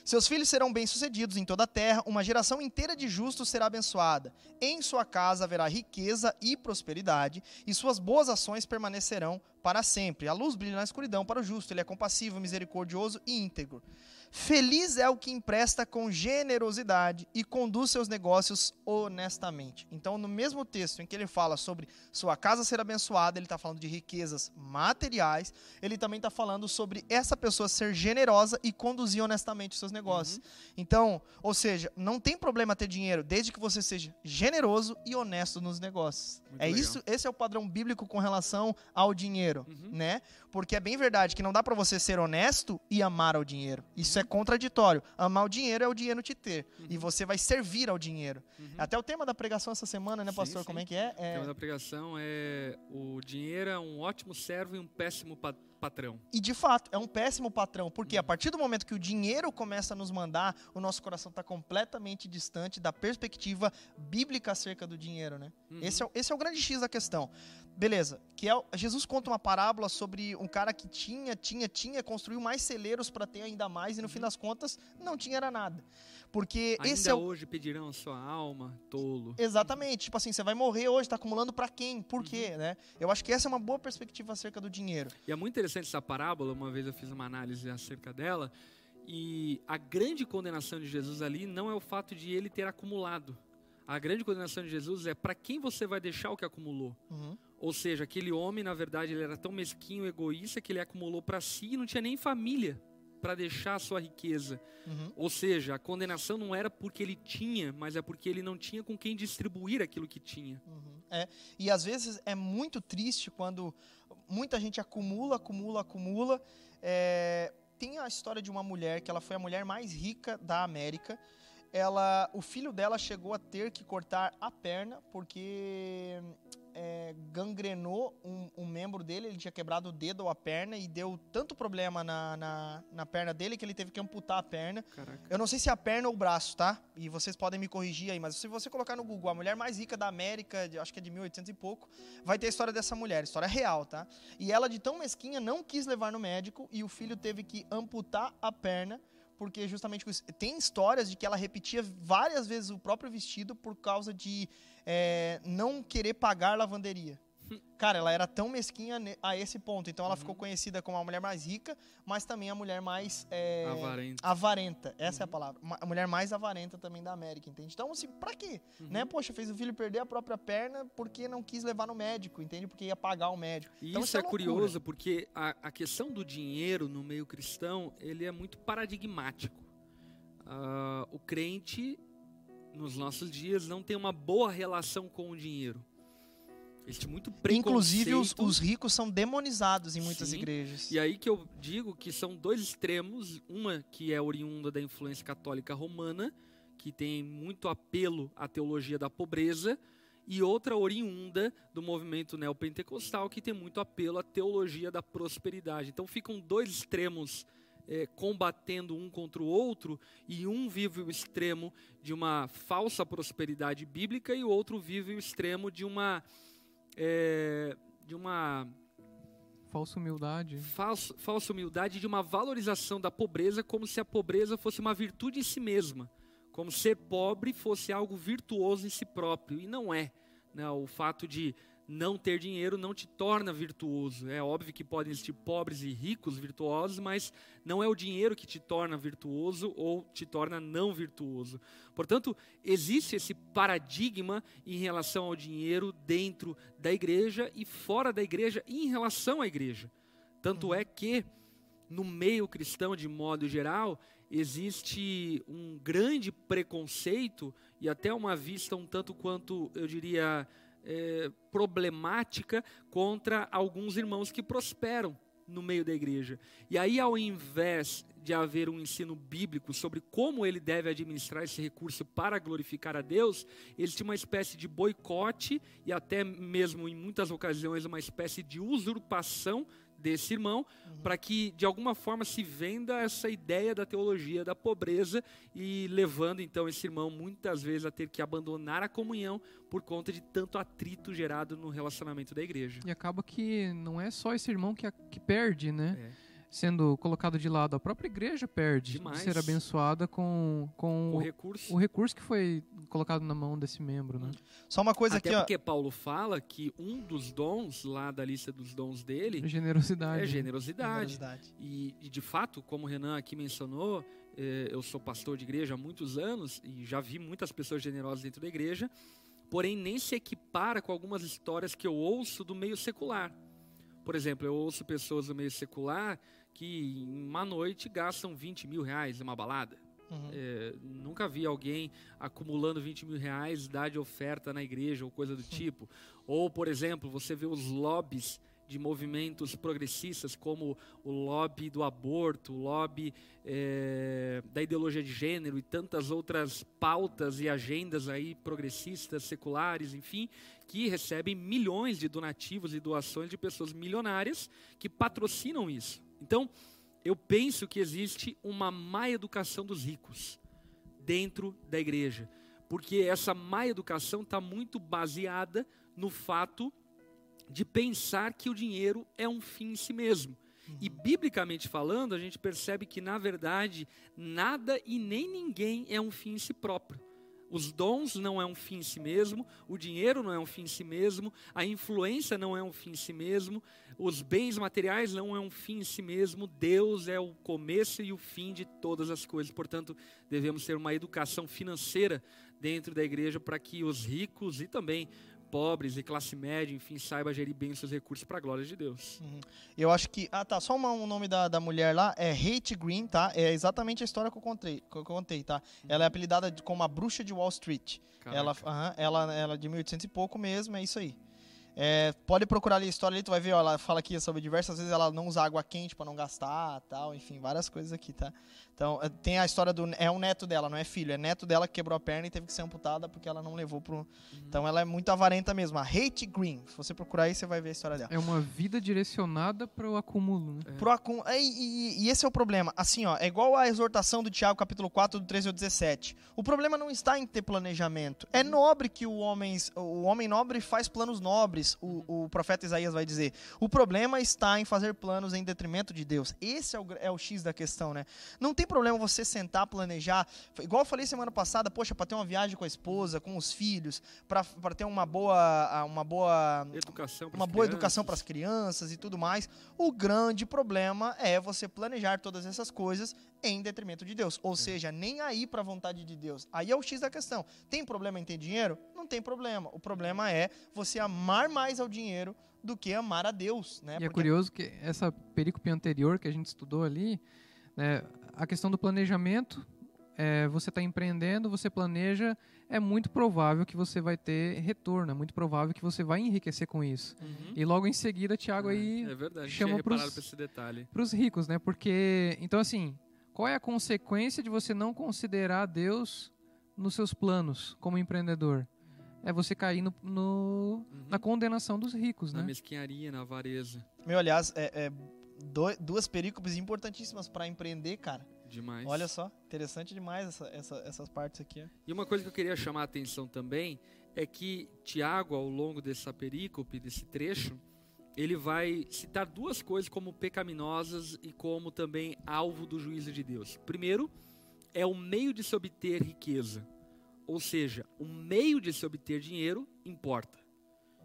Seus filhos serão bem-sucedidos em toda a terra, uma geração inteira de justos será abençoada. Em sua casa haverá riqueza e prosperidade, e suas boas ações permanecerão para sempre. A luz brilha na escuridão para o justo, ele é compassivo, misericordioso e íntegro. Feliz é o que empresta com generosidade e conduz seus negócios honestamente. Então, no mesmo texto em que ele fala sobre sua casa ser abençoada, ele está falando de riquezas materiais, ele também está falando sobre essa pessoa ser generosa e conduzir honestamente os seus negócios. Uhum. Então, ou seja, não tem problema ter dinheiro, desde que você seja generoso e honesto nos negócios. Muito é legal. isso, esse é o padrão bíblico com relação ao dinheiro, uhum. né? Porque é bem verdade que não dá para você ser honesto e amar ao dinheiro. Isso é contraditório. Amar o dinheiro é o dinheiro te ter. Uhum. E você vai servir ao dinheiro. Uhum. Até o tema da pregação essa semana, né, pastor? Sim, Como é que é? é? O tema da pregação é o dinheiro é um ótimo servo e um péssimo patrão. E de fato, é um péssimo patrão, porque a partir do momento que o dinheiro começa a nos mandar, o nosso coração está completamente distante da perspectiva bíblica acerca do dinheiro, né? Uhum. Esse, é, esse é o grande X da questão. Beleza, que é, Jesus conta uma parábola sobre um cara que tinha, tinha, tinha, construiu mais celeiros para ter ainda mais e no fim uhum. das contas não tinha era nada. Porque Ainda esse é o... hoje pedirão a sua alma, tolo. Exatamente. Tipo assim, você vai morrer hoje, está acumulando para quem? Por uhum. quê, né? Eu acho que essa é uma boa perspectiva acerca do dinheiro. E é muito interessante essa parábola, uma vez eu fiz uma análise acerca dela, e a grande condenação de Jesus ali não é o fato de ele ter acumulado. A grande condenação de Jesus é para quem você vai deixar o que acumulou. Uhum. Ou seja, aquele homem, na verdade, ele era tão mesquinho, egoísta, que ele acumulou para si e não tinha nem família para deixar a sua riqueza. Uhum. Ou seja, a condenação não era porque ele tinha, mas é porque ele não tinha com quem distribuir aquilo que tinha. Uhum. É. E às vezes é muito triste quando muita gente acumula, acumula, acumula. É... Tem a história de uma mulher que ela foi a mulher mais rica da América. Ela, o filho dela chegou a ter que cortar a perna porque é, gangrenou um, um, membro dele, ele tinha quebrado o dedo ou a perna e deu tanto problema na, na, na perna dele que ele teve que amputar a perna. Caraca. Eu não sei se é a perna ou o braço, tá? E vocês podem me corrigir aí, mas se você colocar no Google a mulher mais rica da América, acho que é de 1800 e pouco, vai ter a história dessa mulher, história real, tá? E ela, de tão mesquinha, não quis levar no médico e o filho teve que amputar a perna porque justamente tem histórias de que ela repetia várias vezes o próprio vestido por causa de é, não querer pagar lavanderia. Cara, ela era tão mesquinha a esse ponto. Então ela uhum. ficou conhecida como a mulher mais rica, mas também a mulher mais. É, avarenta. avarenta. Essa uhum. é a uhum. palavra. A mulher mais avarenta também da América, entende? Então, assim, pra quê? Uhum. Né? Poxa, fez o filho perder a própria perna porque não quis levar no médico, entende? Porque ia pagar o médico. E então, isso, é, é curioso, porque a, a, questão do dinheiro no meio cristão, ele é muito paradigmático. Uh, o crente, nos nossos dias, não tem uma boa relação com o dinheiro. Existe muito preconceito. Inclusive, os, os, ricos são demonizados em muitas Sim. igrejas. E aí que eu digo que são dois extremos. Uma que é oriunda da influência católica romana, que tem muito apelo à teologia da pobreza, e outra oriunda do movimento neopentecostal, que tem muito apelo à teologia da prosperidade. Então ficam dois extremos é, combatendo um contra o outro, e um vive o extremo de uma falsa prosperidade bíblica, e o outro vive o extremo de uma é, de uma falsa humildade. Falsa, falsa humildade de uma valorização da pobreza como se a pobreza fosse uma virtude em si mesma, como ser pobre fosse algo virtuoso em si próprio e não é. Né? O fato de não ter dinheiro não te torna virtuoso. É óbvio que podem existir pobres e ricos virtuosos, mas não é o dinheiro que te torna virtuoso ou te torna não virtuoso. Portanto, existe esse paradigma em relação ao dinheiro dentro da igreja e fora da igreja em relação à igreja. Tanto é que no meio cristão de modo geral, existe um grande preconceito e até uma vista um tanto quanto, eu diria, é, problemática contra alguns irmãos que prosperam no meio da igreja. E aí, ao invés de haver um ensino bíblico sobre como ele deve administrar esse recurso para glorificar a Deus, existe uma espécie de boicote e até mesmo em muitas ocasiões uma espécie de usurpação desse irmão, uhum. para que de alguma forma se venda essa ideia da teologia da pobreza e levando então esse irmão muitas vezes a ter que abandonar a comunhão por conta de tanto atrito gerado no relacionamento da igreja. E acaba que não é só esse irmão que, que perde, né? É sendo colocado de lado. A própria igreja perde Demais. de ser abençoada com, com o, o, recurso. o recurso que foi colocado na mão desse membro. Né? Só uma coisa Até aqui. porque ó. Paulo fala que um dos dons lá da lista dos dons dele generosidade. é generosidade. generosidade. E, e, de fato, como o Renan aqui mencionou, eh, eu sou pastor de igreja há muitos anos e já vi muitas pessoas generosas dentro da igreja, porém nem se equipara com algumas histórias que eu ouço do meio secular. Por exemplo, eu ouço pessoas do meio secular que em uma noite gastam 20 mil reais em uma balada. Uhum. É, nunca vi alguém acumulando 20 mil reais, dar de oferta na igreja ou coisa do tipo. Ou, por exemplo, você vê os lobbies de movimentos progressistas como o lobby do aborto, o lobby é, da ideologia de gênero e tantas outras pautas e agendas aí progressistas, seculares, enfim, que recebem milhões de donativos e doações de pessoas milionárias que patrocinam isso. Então, eu penso que existe uma má educação dos ricos dentro da igreja, porque essa má educação está muito baseada no fato de pensar que o dinheiro é um fim em si mesmo. Uhum. E biblicamente falando, a gente percebe que, na verdade, nada e nem ninguém é um fim em si próprio. Os dons não é um fim em si mesmo, o dinheiro não é um fim em si mesmo, a influência não é um fim em si mesmo, os bens materiais não é um fim em si mesmo, Deus é o começo e o fim de todas as coisas. Portanto, devemos ter uma educação financeira dentro da igreja para que os ricos e também pobres e classe média, enfim, saiba gerir bem os seus recursos para a glória de Deus. Uhum. Eu acho que. Ah, tá. Só o um nome da, da mulher lá é Hate Green, tá? É exatamente a história que eu contei, que eu contei tá? Uhum. Ela é apelidada como a bruxa de Wall Street. Ela, uhum, ela, ela é de 1800 e pouco mesmo, é isso aí. É, pode procurar ali a história ali, tu vai ver, ó, ela fala aqui sobre diversas vezes ela não usa água quente para não gastar, tal, enfim, várias coisas aqui, tá? Então, é, tem a história do é um neto dela, não é filho, é neto dela que quebrou a perna e teve que ser amputada porque ela não levou pro uhum. Então, ela é muito avarenta mesmo, a Hate Green. Se você procurar aí, você vai ver a história dela. É uma vida direcionada para o acúmulo, né? É. Pro acúmulo. E, e, e, esse é o problema. Assim, ó, é igual a exortação do Tiago, capítulo 4, do 13 ao 17. O problema não está em ter planejamento. É nobre que o homem, o homem nobre faz planos nobres. O, o profeta Isaías vai dizer. O problema está em fazer planos em detrimento de Deus. Esse é o, é o X da questão, né? Não tem problema você sentar, planejar. Igual eu falei semana passada, poxa, para ter uma viagem com a esposa, com os filhos, para ter uma boa, uma boa educação, uma boa educação para as crianças e tudo mais. O grande problema é você planejar todas essas coisas em detrimento de Deus, ou é. seja, nem aí para a vontade de Deus. Aí é o X da questão. Tem problema em ter dinheiro? Não tem problema. O problema é você amar mais ao dinheiro do que amar a Deus, né? E é Porque... é curioso que essa perícope anterior que a gente estudou ali, né, a questão do planejamento, é, você está empreendendo, você planeja, é muito provável que você vai ter retorno, é muito provável que você vai enriquecer com isso. Uhum. E logo em seguida, Tiago é, aí é verdade, chama para os ricos, né? Porque, então assim, qual é a consequência de você não considerar Deus nos seus planos como empreendedor? É você cair no, no uhum. na condenação dos ricos, na né? Na mesquinharia, na avareza. Meu, aliás, é, é duas perícopes importantíssimas para empreender, cara. Demais. Olha só, interessante demais essa, essa, essas partes aqui. E uma coisa que eu queria chamar a atenção também é que Tiago, ao longo dessa perícope, desse trecho, ele vai citar duas coisas como pecaminosas e como também alvo do juízo de Deus. Primeiro, é o meio de se obter riqueza. Ou seja, o meio de se obter dinheiro importa.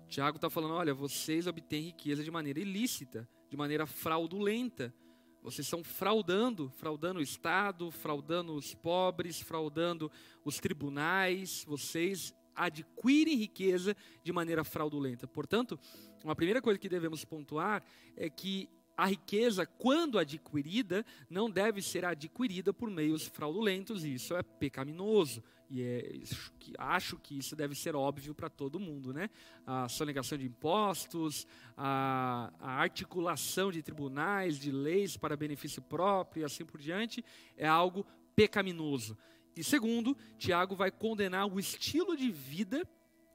Tiago está falando: olha, vocês obtêm riqueza de maneira ilícita, de maneira fraudulenta. Vocês estão fraudando, fraudando o Estado, fraudando os pobres, fraudando os tribunais. Vocês adquirem riqueza de maneira fraudulenta. Portanto, uma primeira coisa que devemos pontuar é que a riqueza, quando adquirida, não deve ser adquirida por meios fraudulentos, e isso é pecaminoso. E é, acho que isso deve ser óbvio para todo mundo, né? A sonegação de impostos, a, a, articulação de tribunais, de leis para benefício próprio e assim por diante, é algo pecaminoso. E segundo, Tiago vai condenar o estilo de vida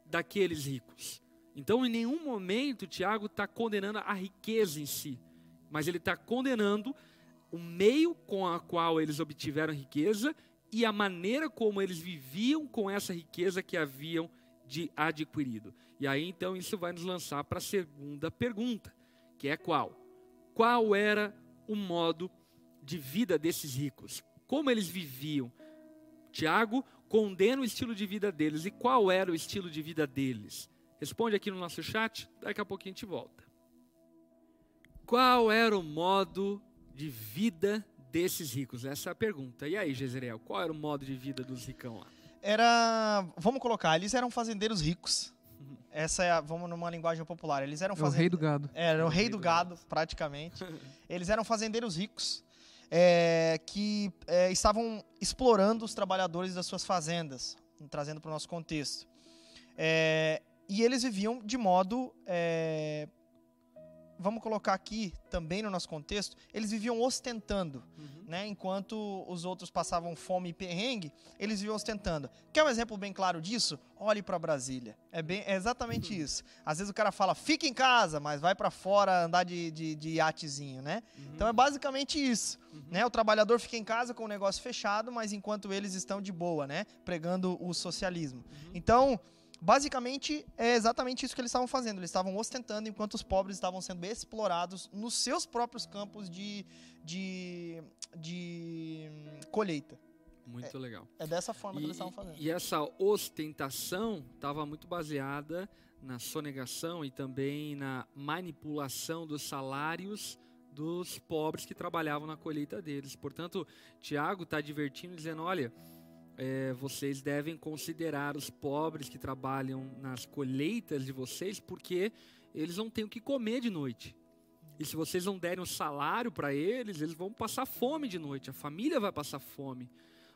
daqueles ricos. Então, em nenhum momento, Tiago está condenando a riqueza em si, mas ele está condenando o meio com a qual eles obtiveram riqueza e a maneira como eles viviam com essa riqueza que haviam de adquirido. E aí então isso vai nos lançar para a segunda pergunta, que é qual? Qual era o modo de vida desses ricos? Como eles viviam? Tiago condena o estilo de vida deles. E qual era o estilo de vida deles? Responde aqui no nosso chat, daqui a pouquinho a gente volta. Qual era o modo de vida desses ricos? Essa é a pergunta. E aí, Jezreel, qual era o modo de vida dos ricão lá? Era, vamos colocar, eles eram fazendeiros ricos. Essa é, a, vamos numa linguagem popular. Eles eram fazendeiros. É o rei do gado. É, era o, rei, do, gado, praticamente. eles eram fazendeiros ricos é, que é, estavam explorando os trabalhadores das suas fazendas, trazendo para o nosso contexto. É, e eles viviam de modo é, vamos colocar aqui também no nosso contexto, eles viviam ostentando, uhum. né? Enquanto os outros passavam fome e perrengue, eles viviam ostentando. Quer um exemplo bem claro disso? Olhe para Brasília. É, bem, é exatamente uhum. isso. Às vezes o cara fala, fica em casa, mas vai para fora andar de, de, de iatezinho, né? Uhum. Então é basicamente isso. Uhum. Né? O trabalhador fica em casa com o negócio fechado, mas enquanto eles estão de boa, né? Pregando o socialismo. Uhum. Então Basicamente, é exatamente isso que eles estavam fazendo. Eles estavam ostentando enquanto os pobres estavam sendo explorados nos seus próprios campos de, de, de colheita. Muito é, legal. É dessa forma e, que eles estavam fazendo. E essa ostentação estava muito baseada na sonegação e também na manipulação dos salários dos pobres que trabalhavam na colheita deles. Portanto, Tiago está advertindo, dizendo: olha, é, vocês devem considerar os pobres que trabalham nas colheitas de vocês, porque eles não têm o que comer de noite. E se vocês não derem um salário para eles, eles vão passar fome de noite, a família vai passar fome.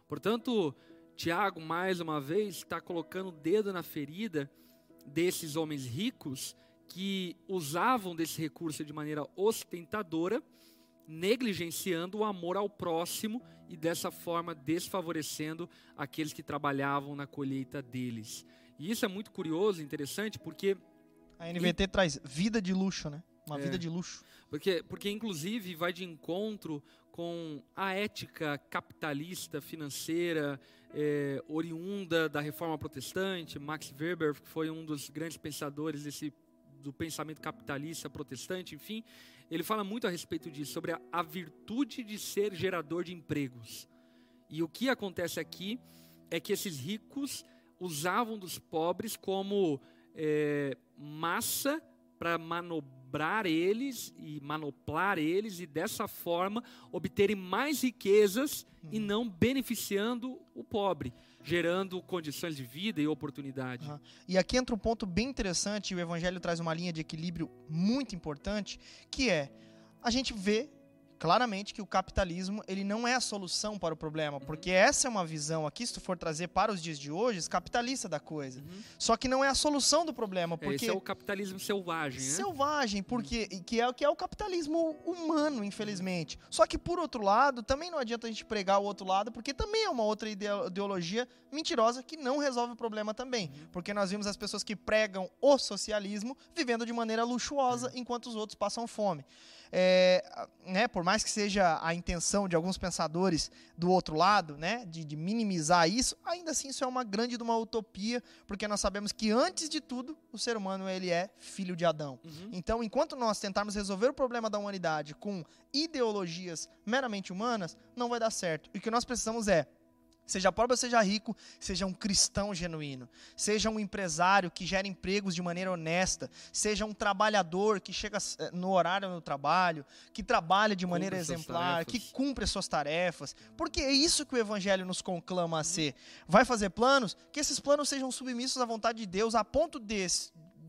Portanto, Tiago, mais uma vez, está colocando o dedo na ferida desses homens ricos que usavam desse recurso de maneira ostentadora negligenciando o amor ao próximo e dessa forma desfavorecendo aqueles que trabalhavam na colheita deles. E isso é muito curioso, interessante, porque a NVT e... traz vida de luxo, né? Uma é, vida de luxo. Porque, porque inclusive vai de encontro com a ética capitalista financeira é, oriunda da reforma protestante. Max Weber, que foi um dos grandes pensadores desse do pensamento capitalista protestante, enfim, ele fala muito a respeito disso, sobre a, a virtude de ser gerador de empregos. E o que acontece aqui é que esses ricos usavam dos pobres como é, massa para manobrar eles e manoplar eles e dessa forma obterem mais riquezas uhum. e não beneficiando o pobre gerando condições de vida e oportunidade. Uhum. E aqui entra um ponto bem interessante, e o Evangelho traz uma linha de equilíbrio muito importante, que é a gente vê claramente que o capitalismo ele não é a solução para o problema, porque essa é uma visão aqui, se tu for trazer para os dias de hoje, capitalista da coisa. Uhum. Só que não é a solução do problema, porque esse é o capitalismo selvagem, né? Selvagem, porque uhum. que é o que é o capitalismo humano, infelizmente. Só que por outro lado, também não adianta a gente pregar o outro lado, porque também é uma outra ideologia mentirosa que não resolve o problema também, uhum. porque nós vimos as pessoas que pregam o socialismo vivendo de maneira luxuosa enquanto os outros passam fome é, né, por mais que seja a intenção de alguns pensadores do outro lado, né, de, de, minimizar isso, ainda assim isso é uma grande de uma utopia, porque nós sabemos que antes de tudo o ser humano ele é filho de Adão. Uhum. Então, enquanto nós tentarmos resolver o problema da humanidade com ideologias meramente humanas, não vai dar certo. E o que nós precisamos é Seja pobre ou seja rico, seja um cristão genuíno. Seja um empresário que gera empregos de maneira honesta. Seja um trabalhador que chega eh, no horário no trabalho, que trabalha de maneira cumpre exemplar, que cumpre as suas tarefas. Porque é isso que o evangelho nos conclama a ser. Vai fazer planos? Que esses planos sejam submissos à vontade de Deus, a ponto de,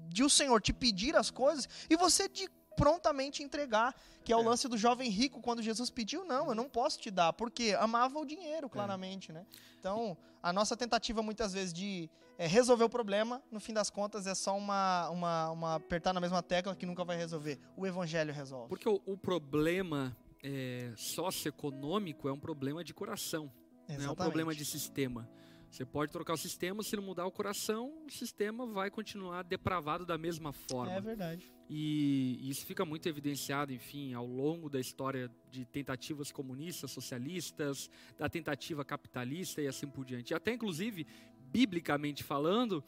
de o Senhor te pedir as coisas e você de prontamente entregar, que é o é. lance do jovem rico quando Jesus pediu, não, eu não posso te dar, porque amava o dinheiro, é. claramente, é. né? Então, a nossa tentativa muitas vezes de é, resolver o problema, no fim das contas, é só uma, uma, uma, apertar na mesma tecla que nunca vai resolver. O evangelho resolve. Porque o, o problema é, socioeconômico é um problema de coração, não é um problema de sistema. Você pode trocar o sistema, se não mudar o coração, o sistema vai continuar depravado da mesma forma. É verdade. E, isso fica muito evidenciado, enfim, ao longo da história de tentativas comunistas, socialistas, da tentativa capitalista e assim por diante. E até, inclusive, biblicamente falando,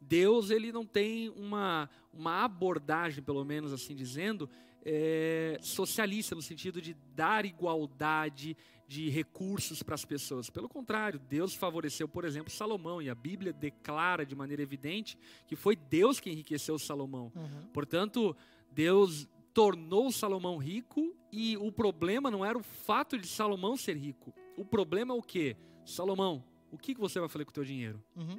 Deus ele não tem uma, uma abordagem, pelo menos assim dizendo, é, socialista, no sentido de dar igualdade de recursos para as pessoas. Pelo contrário, Deus favoreceu, por exemplo, Salomão, e a Bíblia declara de maneira evidente que foi Deus que enriqueceu Salomão. Uhum. Portanto, Deus tornou Salomão rico e o problema não era o fato de Salomão ser rico. O problema é o quê? Salomão, o que você vai fazer com o teu dinheiro? Uhum.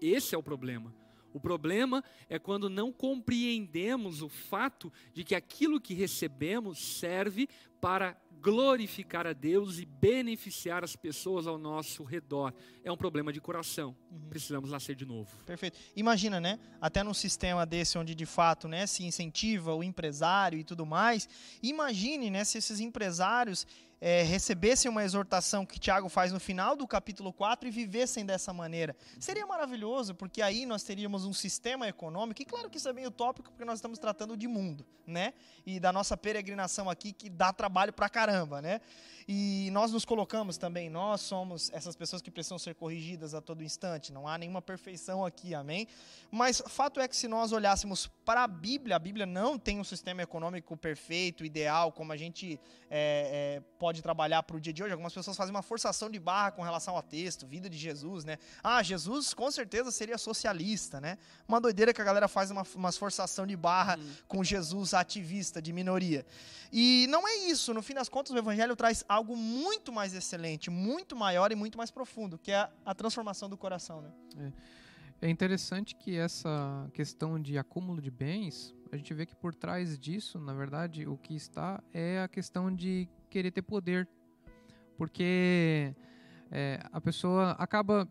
Esse é o problema. O problema é quando não compreendemos o fato de que aquilo que recebemos serve para glorificar a Deus e beneficiar as pessoas ao nosso redor. É um problema de coração. Uhum. Precisamos nascer de novo. Perfeito. Imagina, né? Até num sistema desse onde de fato, né, se incentiva o empresário e tudo mais. Imagine, né, se esses empresários é, recebessem uma exortação que Tiago faz no final do capítulo 4 e vivessem dessa maneira. Seria maravilhoso, porque aí nós teríamos um sistema econômico, e claro que isso é bem utópico, porque nós estamos tratando de mundo, né? E da nossa peregrinação aqui, que dá trabalho pra caramba, né? E nós nos colocamos também, nós somos essas pessoas que precisam ser corrigidas a todo instante, não há nenhuma perfeição aqui, amém? Mas fato é que se nós olhássemos para a Bíblia, a Bíblia não tem um sistema econômico perfeito, ideal, como a gente é, é, pode trabalhar para o dia de hoje. Algumas pessoas fazem uma forçação de barra com relação ao texto, vida de Jesus, né? Ah, Jesus com certeza seria socialista, né? Uma doideira que a galera faz uma, uma forçação de barra hum. com Jesus ativista, de minoria. E não é isso, no fim das contas, o Evangelho traz algo muito mais excelente, muito maior e muito mais profundo, que é a transformação do coração, né? É. é interessante que essa questão de acúmulo de bens, a gente vê que por trás disso, na verdade, o que está é a questão de querer ter poder. Porque é, a pessoa acaba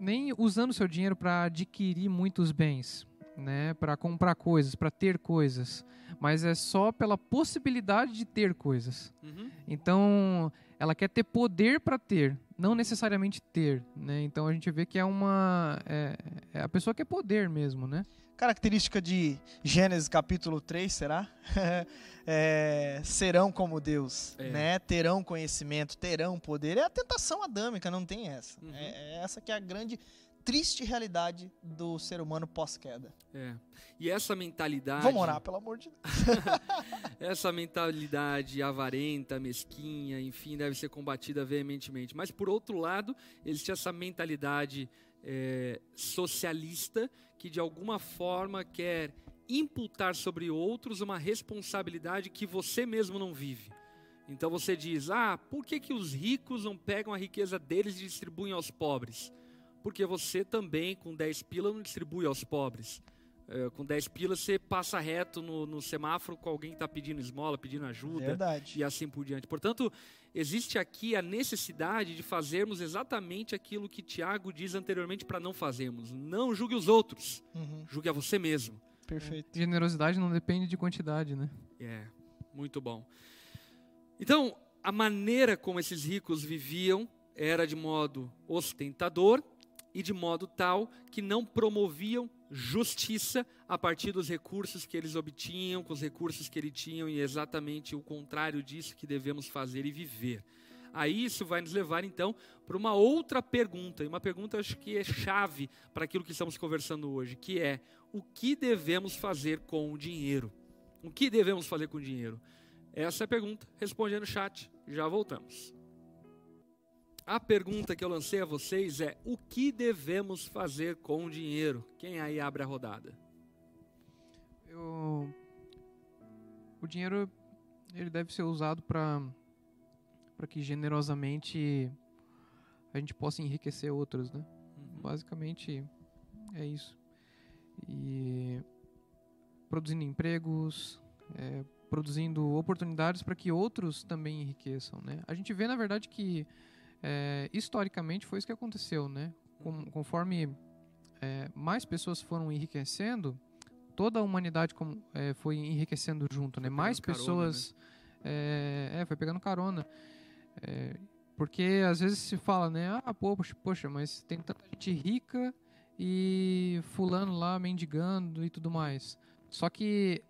nem usando seu dinheiro para adquirir muitos bens, né, para comprar coisas, para ter coisas, mas é só pela possibilidade de ter coisas. Uhum. Então, ela quer ter poder para ter, não necessariamente ter, né? Então a gente vê que é uma é, é a pessoa quer poder mesmo, né? Característica de Gênesis capítulo 3, será? é, serão como Deus, é. né? Terão conhecimento, terão poder. É a tentação adâmica, não tem essa. Uhum. É, é essa que é a grande triste realidade do ser humano pós-queda. É. E essa mentalidade. Vamos orar, pelo amor de Deus. essa mentalidade avarenta, mesquinha, enfim, deve ser combatida veementemente. Mas, por outro lado, existe essa mentalidade é, socialista que, de alguma forma, quer imputar sobre outros uma responsabilidade que você mesmo não vive. Então você diz: ah, por que, que os ricos não pegam a riqueza deles e distribuem aos pobres? Porque você também, com 10 pilas, não distribui aos pobres. É, com 10 pilas, você passa reto no, no semáforo com alguém que está pedindo esmola, pedindo ajuda. Verdade. E assim por diante. Portanto, existe aqui a necessidade de fazermos exatamente aquilo que Tiago diz anteriormente para não fazermos. Não julgue os outros, uhum. julgue a você mesmo. Perfeito. É. Generosidade não depende de quantidade, né? É, muito bom. Então, a maneira como esses ricos viviam era de modo ostentador, e de modo tal que não promoviam justiça a partir dos recursos que eles obtinham, com os recursos que eles tinham, e exatamente o contrário disso que devemos fazer e viver. Aí isso vai nos levar então para uma outra pergunta, e uma pergunta acho que é chave para aquilo que estamos conversando hoje, que é o que devemos fazer com o dinheiro? O que devemos fazer com o dinheiro? Essa é a pergunta, responde no chat, já voltamos. A pergunta que eu lancei a vocês é: o que devemos fazer com o dinheiro? Quem aí abre a rodada? Eu... O dinheiro ele deve ser usado para para que generosamente a gente possa enriquecer outros, né? Uhum. Basicamente é isso. E produzindo empregos, é, produzindo oportunidades para que outros também enriqueçam, né? A gente vê na verdade que é, historicamente foi isso que aconteceu, né? Com, conforme é, mais pessoas foram enriquecendo, toda a humanidade com, é, foi enriquecendo junto, né? Mais pessoas carona, né? É, é, foi pegando carona. É, porque às vezes se fala, né? Ah, poxa, poxa, mas tem tanta gente rica e fulano lá mendigando e tudo mais. Só que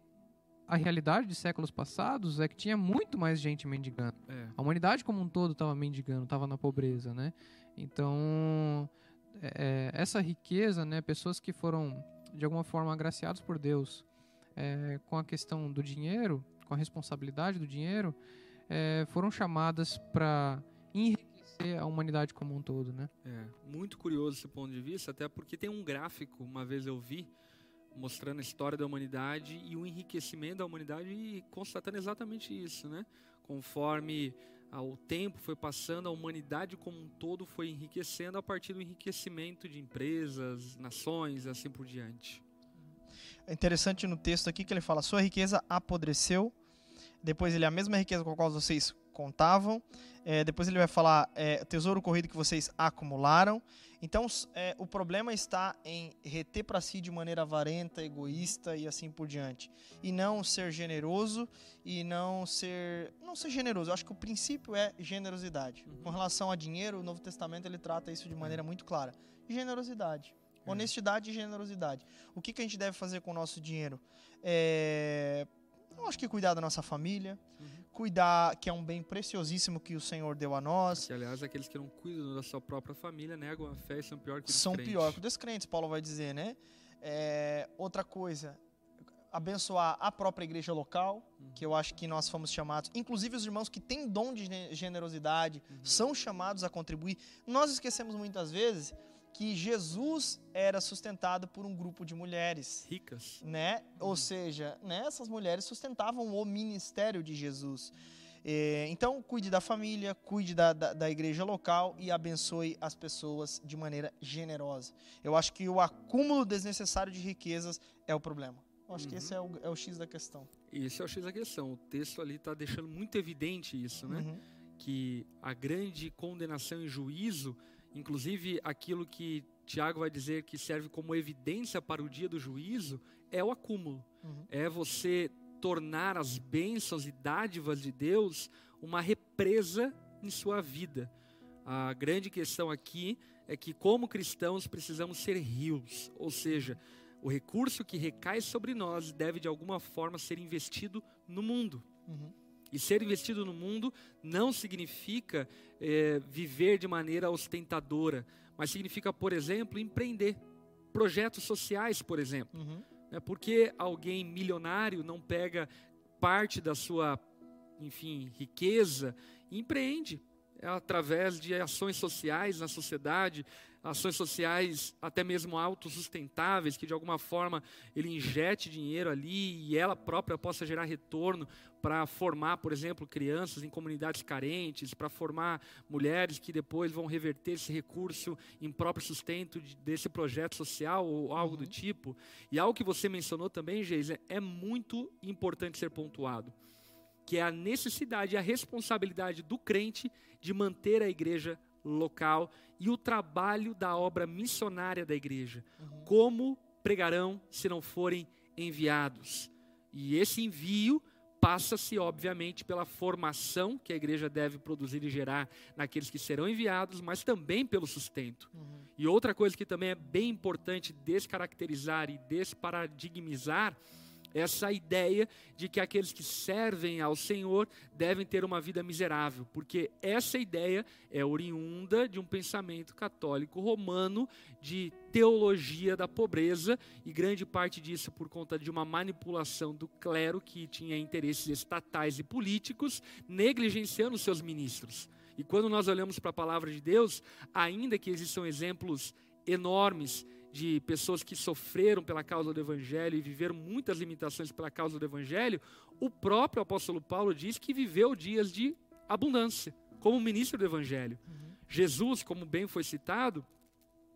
a realidade de séculos passados é que tinha muito mais gente mendigando. É. A humanidade como um todo estava mendigando, estava na pobreza, né? Então, é, é, essa riqueza, né? Pessoas que foram, de alguma forma, agraciados por Deus é, com a questão do dinheiro, com a responsabilidade do dinheiro, é, foram chamadas para enriquecer a humanidade como um todo, né? É, muito curioso esse ponto de vista, até porque tem um gráfico, uma vez eu vi, mostrando a história da humanidade e o enriquecimento da humanidade e constatando exatamente isso, né? Conforme o tempo foi passando, a humanidade como um todo foi enriquecendo a partir do enriquecimento de empresas, nações, assim por diante. É interessante no texto aqui que ele fala: sua riqueza apodreceu. Depois ele a mesma riqueza com a qual vocês contavam. É, depois ele vai falar é, tesouro corrido que vocês acumularam. Então é, o problema está em reter para si de maneira avarenta, egoísta e assim por diante, e não ser generoso e não ser não ser generoso. Eu acho que o princípio é generosidade. Uhum. Com relação a dinheiro, o Novo Testamento ele trata isso de maneira muito clara. Generosidade. Uhum. Honestidade e generosidade. O que, que a gente deve fazer com o nosso dinheiro? É, eu acho que cuidar da nossa família, uhum. Cuidar, que é um bem preciosíssimo que o Senhor deu a nós. Que, aliás, aqueles que não cuidam da sua própria família negam a fé e são pior que os São pior que os descrentes, Paulo vai dizer, né? É, outra coisa, abençoar a própria igreja local, uhum. que eu acho que nós fomos chamados, inclusive os irmãos que têm dom de generosidade, uhum. são chamados a contribuir. Nós esquecemos muitas vezes que Jesus era sustentado por um grupo de mulheres ricas, né? Ou uhum. seja, né, essas mulheres sustentavam o ministério de Jesus. É, então, cuide da família, cuide da, da, da, igreja local e abençoe as pessoas de maneira generosa. Eu acho que o acúmulo desnecessário de riquezas é o problema. Eu acho uhum. que esse é o, é o X da questão. Esse é o X da questão. O texto ali está deixando muito evidente isso, né? Uhum. Que a grande condenação e juízo Inclusive, aquilo que Tiago vai dizer que serve como evidência para o dia do juízo é o acúmulo. Uhum. É você tornar as bênçãos e dádivas de Deus uma represa em sua vida. A grande questão aqui é que, como cristãos, precisamos ser rios, ou seja, o recurso que recai sobre nós deve de alguma forma ser investido no mundo. Uhum. E ser investido no mundo não significa é, viver de maneira ostentadora, mas significa, por exemplo, empreender. Projetos sociais, por exemplo. Uhum. É porque alguém milionário não pega parte da sua, enfim, riqueza e empreende é através de ações sociais na sociedade, ações sociais até mesmo autossustentáveis, que de alguma forma ele injete dinheiro ali e ela própria possa gerar retorno para formar, por exemplo, crianças em comunidades carentes, para formar mulheres que depois vão reverter esse recurso em próprio sustento desse projeto social ou algo uhum. do tipo. E algo que você mencionou também, Geisa, é muito importante ser pontuado, que é a necessidade e a responsabilidade do crente de manter a igreja local e o trabalho da obra missionária da igreja. Uhum. Como pregarão se não forem enviados? E esse envio passa-se, obviamente, pela formação que a igreja deve produzir e gerar naqueles que serão enviados, mas também pelo sustento. Uhum. E outra coisa que também é bem importante descaracterizar e desparadigmizar essa ideia de que aqueles que servem ao Senhor devem ter uma vida miserável, porque essa ideia é oriunda de um pensamento católico romano de teologia da pobreza e grande parte disso por conta de uma manipulação do clero que tinha interesses estatais e políticos, negligenciando seus ministros. E quando nós olhamos para a palavra de Deus, ainda que existam exemplos enormes de pessoas que sofreram pela causa do Evangelho e viveram muitas limitações pela causa do Evangelho, o próprio apóstolo Paulo diz que viveu dias de abundância, como ministro do Evangelho. Uhum. Jesus, como bem foi citado,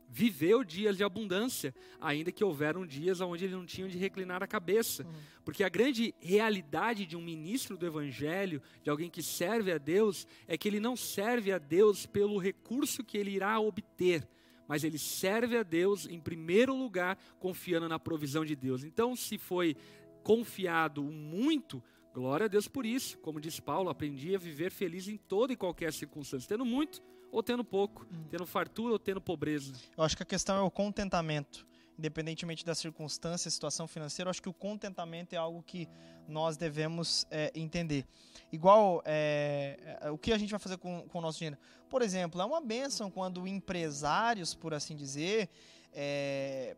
viveu dias de abundância, ainda que houveram dias onde ele não tinha de reclinar a cabeça. Uhum. Porque a grande realidade de um ministro do Evangelho, de alguém que serve a Deus, é que ele não serve a Deus pelo recurso que ele irá obter, mas ele serve a Deus em primeiro lugar, confiando na provisão de Deus. Então, se foi confiado muito, glória a Deus por isso. Como diz Paulo, aprendi a viver feliz em toda e qualquer circunstância, tendo muito ou tendo pouco, hum. tendo fartura ou tendo pobreza. Eu acho que a questão é o contentamento independentemente da circunstância, situação financeira, acho que o contentamento é algo que nós devemos é, entender. Igual é, o que a gente vai fazer com, com o nosso dinheiro. Por exemplo, é uma benção quando empresários, por assim dizer, é,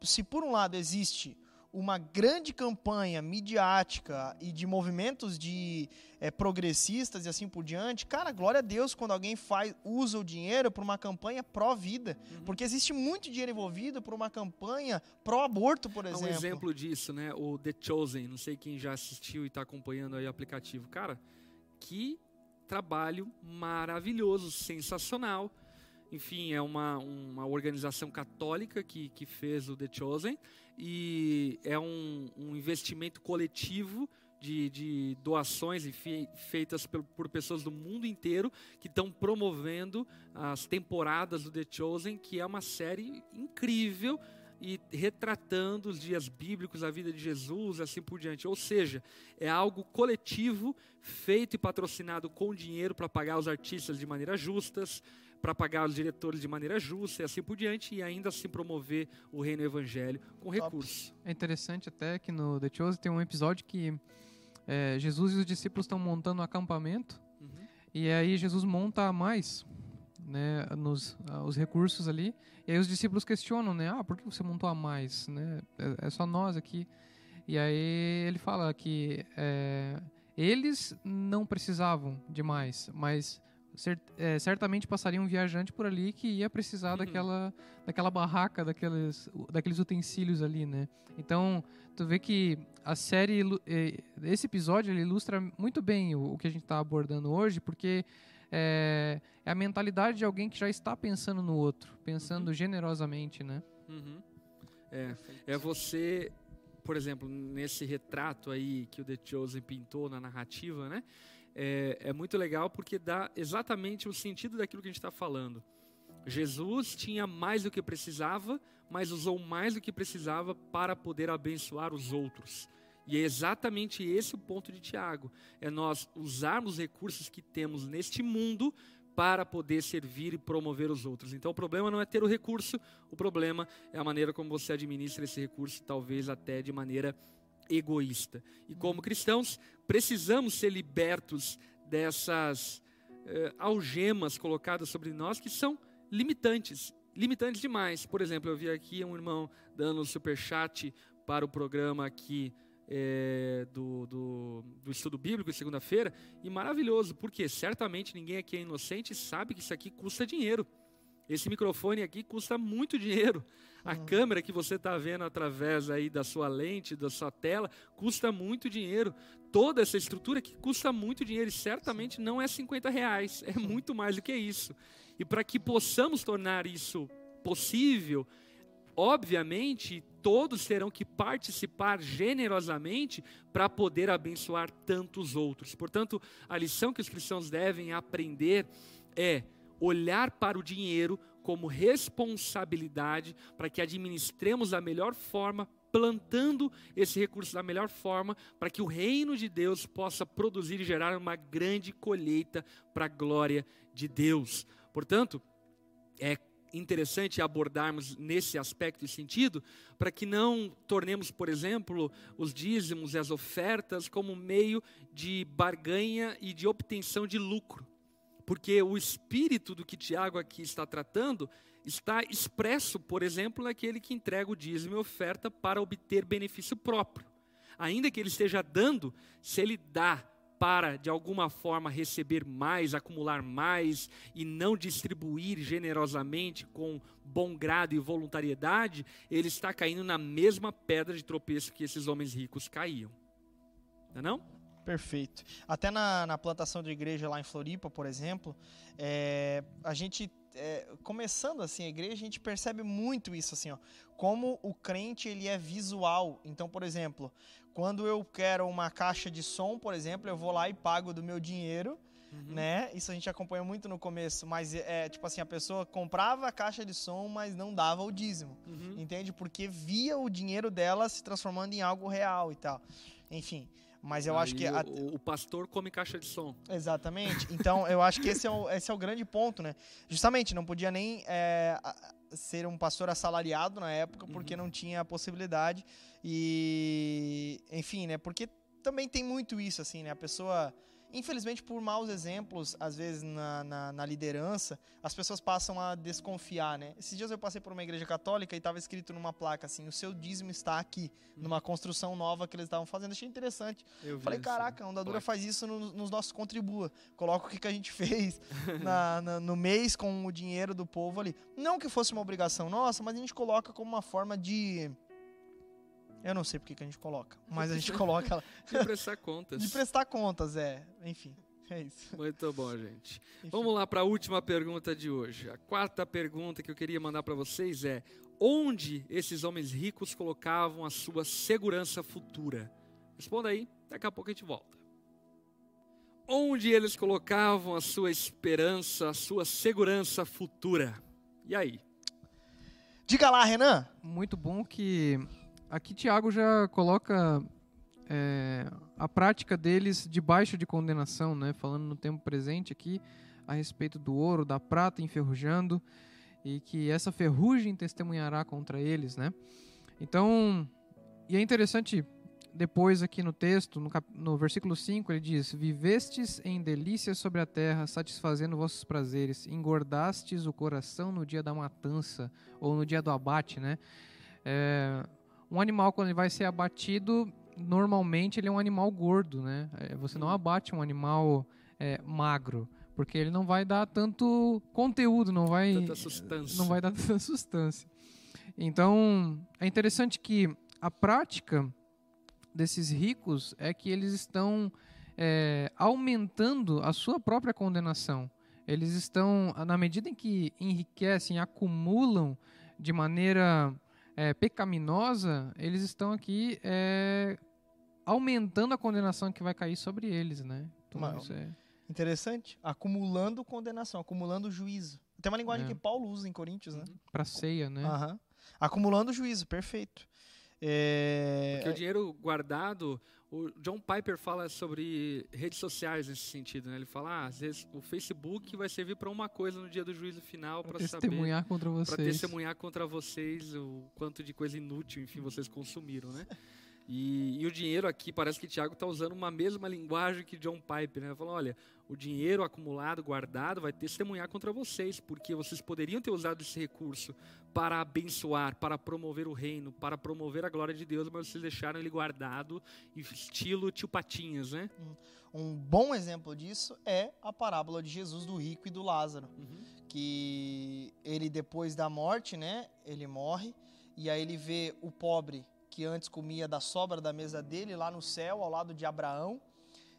se por um lado existe uma grande campanha midiática e de movimentos de é, progressistas e assim por diante, cara, glória a Deus quando alguém faz usa o dinheiro para uma campanha pró-vida, uhum. porque existe muito dinheiro envolvido por uma campanha pró-aborto, por exemplo. É um exemplo disso, né? O The Chosen, não sei quem já assistiu e está acompanhando aí o aplicativo, cara, que trabalho maravilhoso, sensacional. Enfim, é uma, uma organização católica que, que fez o The Chosen e é um, um investimento coletivo de, de doações feitas por, por, pessoas do mundo inteiro que estão promovendo as temporadas do The Chosen, que é uma série incrível e retratando os dias bíblicos, a vida de Jesus, assim por diante. Ou seja, é algo coletivo, feito e patrocinado com dinheiro para pagar os artistas de maneira justas, para pagar os diretores de maneira justa e assim por diante, e ainda assim promover o reino evangelho com recursos. É interessante até que no The Chosen tem um episódio que é, Jesus e os discípulos estão montando um acampamento. Uhum. e aí Jesus monta mais né, nos uh, os recursos ali. E aí os discípulos questionam, né, ah, por que você montou a mais, né, é, é só nós aqui. E aí ele fala que é, eles não precisavam de mais, mas cert, é, certamente passaria um viajante por ali que ia precisar uhum. daquela, daquela barraca, daqueles, daqueles utensílios ali, né? Então, tu vê que a série, é, esse episódio, ele ilustra muito bem o, o que a gente está abordando hoje, porque é, é, a mentalidade de alguém que já está pensando no outro, pensando uhum. generosamente, né? Uhum. É, é você, por exemplo, nesse retrato aí que o The Chosen pintou na narrativa, né? É, é muito legal porque dá exatamente o sentido daquilo que a gente está falando. Jesus tinha mais do que precisava, mas usou mais do que precisava para poder abençoar os outros. E é exatamente esse o ponto de Tiago: é nós usarmos os recursos que temos neste mundo para poder servir e promover os outros. Então o problema não é ter o recurso, o problema é a maneira como você administra esse recurso, talvez até de maneira egoísta. E como cristãos, precisamos ser libertos dessas eh, algemas colocadas sobre nós que são limitantes, limitantes demais. Por exemplo, eu vi aqui um irmão dando um super chat para o programa aqui é, do, do, do, estudo bíblico, segunda-feira, e maravilhoso, porque certamente ninguém aqui é inocente e sabe que isso aqui custa dinheiro. Esse microfone aqui custa muito dinheiro. A uhum. câmera que você está vendo através aí da sua lente, da sua tela, custa muito dinheiro. Toda essa estrutura que custa muito dinheiro e certamente não é 50 reais, é muito mais do que isso. E para que possamos tornar isso possível, obviamente, todos terão que participar generosamente para poder abençoar tantos outros. Portanto, a lição que os cristãos devem aprender é olhar para o dinheiro como responsabilidade para que administremos da melhor forma, plantando esse recurso da melhor forma, para que o reino de Deus possa produzir e gerar uma grande colheita para a glória de Deus. Portanto, é interessante abordarmos nesse aspecto e sentido, para que não tornemos, por exemplo, os dízimos e as ofertas como meio de barganha e de obtenção de lucro. Porque o espírito do que Tiago aqui está tratando está expresso, por exemplo, naquele que entrega o dízimo e oferta para obter benefício próprio. Ainda que ele esteja dando, se ele dá para de alguma forma receber mais, acumular mais e não distribuir generosamente com bom grado e voluntariedade, ele está caindo na mesma pedra de tropeço que esses homens ricos caíam. Não é não? Perfeito. Até na, na plantação de igreja lá em Floripa, por exemplo, é, a gente é, começando assim a igreja, a gente percebe muito isso assim, ó, como o crente ele é visual. Então, por exemplo, quando eu quero uma caixa de som, por exemplo, eu vou lá e pago do meu dinheiro. Uhum. Né? Isso a gente acompanha muito no começo, mas é tipo assim, a pessoa comprava a caixa de som, mas não dava o dízimo. Uhum. Entende? Porque via o dinheiro dela se transformando em algo real e tal. Enfim, mas eu Aí acho que. A... O, o, pastor come caixa de som. Exatamente. Então, eu acho que esse é, o, esse é o grande ponto, né? Justamente, não podia nem é, ser um pastor assalariado na época, porque uhum. não tinha a possibilidade. E. Enfim, né? Porque também tem muito isso, assim, né? A pessoa infelizmente, por maus exemplos, às vezes na, na, na, liderança, as pessoas passam a desconfiar, né? Esses dias eu passei por uma igreja católica e estava escrito numa placa assim: o seu dízimo está aqui, hum. numa construção nova que eles estavam fazendo. Achei interessante. Eu Falei, caraca, a Ondadura faz isso no, nos nossos contribua. Coloca o que, que a gente fez na, na, no mês com o dinheiro do povo ali. Não que fosse uma obrigação nossa, mas a gente coloca como uma forma de eu não sei porque que a gente coloca, mas a gente coloca ela. De prestar contas. De prestar contas, é. Enfim. É isso. Muito bom, gente. Enfim. Vamos lá para a última pergunta de hoje. A quarta pergunta que eu queria mandar para vocês é: onde esses homens ricos colocavam a sua segurança futura? Responda aí, daqui a pouco a gente volta. Onde eles colocavam a sua esperança, a sua segurança futura? E aí? Diga lá, Renan. Muito bom que aqui Tiago já coloca é, a prática deles debaixo de condenação, né? Falando no tempo presente aqui a respeito do ouro, da prata enferrujando e que essa ferrugem testemunhará contra eles, né? Então, e é interessante depois aqui no texto, no, cap, no versículo 5, ele diz: Vivestes em delícias sobre a terra, satisfazendo vossos prazeres, engordastes o coração no dia da matança, ou no dia do abate, né? É, um animal, quando ele vai ser abatido, normalmente ele é um animal gordo, né? É, você não abate um animal é, magro, porque ele não vai dar tanto conteúdo, não vai, tanta sustância. não vai dar tanta sustância. Então, é interessante que a prática desses ricos é que eles estão é, aumentando a sua própria condenação. Eles estão, na medida em que enriquecem, acumulam de maneira é, pecaminosa, eles estão aqui é, aumentando a condenação que vai cair sobre eles, né? Então, isso é interessante. Acumulando condenação, acumulando juízo. Tem uma linguagem é. que Paulo usa em Coríntios, né? Para ceia, né? Uhum. Acumulando juízo, perfeito. É... Porque o dinheiro guardado, o John Piper fala sobre redes sociais nesse sentido, né? Ele fala, ah, às vezes o Facebook vai servir para uma coisa no dia do juízo final para saber testemunhar contra vocês, para testemunhar contra vocês o quanto de coisa inútil, enfim, vocês consumiram, né? E, e, o dinheiro aqui, parece que Tiago está usando uma mesma linguagem que John Piper, né? Falou, olha, o dinheiro acumulado, guardado, vai testemunhar contra vocês, porque vocês poderiam ter usado esse recurso para abençoar, para promover o reino, para promover a glória de Deus, mas vocês deixaram ele guardado, estilo tio Patinhas, né? Um bom exemplo disso é a parábola de Jesus do rico e do Lázaro, uhum. que ele depois da morte, né, ele morre, e aí ele vê o pobre que antes comia da sobra da mesa dele lá no céu, ao lado de Abraão.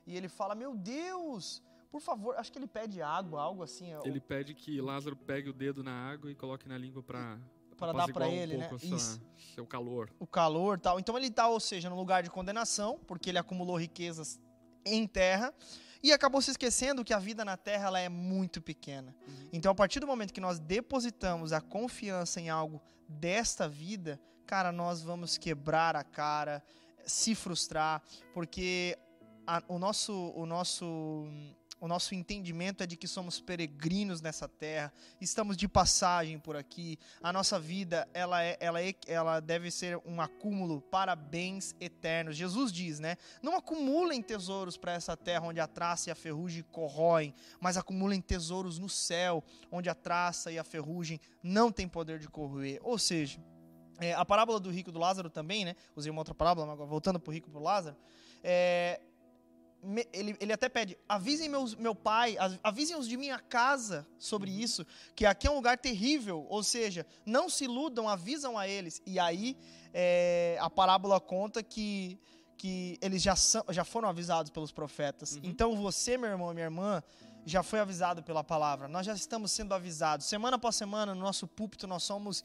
E ele fala: Meu Deus, por favor, acho que ele pede água, algo assim. Ele pede que Lázaro pegue o dedo na água e coloque na língua para para dar para ele, um né? Isso. Seu calor. O calor, tal. Então ele está, ou seja, no lugar de condenação, porque ele acumulou riquezas em terra e acabou se esquecendo que a vida na terra ela é muito pequena. Uhum. Então, a partir do momento que nós depositamos a confiança em algo desta vida, cara, nós vamos quebrar a cara, se frustrar, porque a, o nosso o nosso o nosso entendimento é de que somos peregrinos nessa terra, estamos de passagem por aqui. A nossa vida, ela é, ela é, ela deve ser um acúmulo para bens eternos. Jesus diz, né? Não acumulem tesouros para essa terra onde a traça e a ferrugem corroem, mas acumulem tesouros no céu, onde a traça e a ferrugem não têm poder de corroer. Ou seja, é, a parábola do rico e do Lázaro também, né? Usei uma outra parábola, mas agora voltando para o rico e para o Lázaro. É, ele, ele até pede: avisem meus, meu pai, avisem os de minha casa sobre uhum. isso, que aqui é um lugar terrível. Ou seja, não se iludam, avisam a eles. E aí é, a parábola conta que, que eles já, são, já foram avisados pelos profetas. Uhum. Então você, meu irmão e minha irmã, já foi avisado pela palavra. Nós já estamos sendo avisados. Semana após semana, no nosso púlpito, nós somos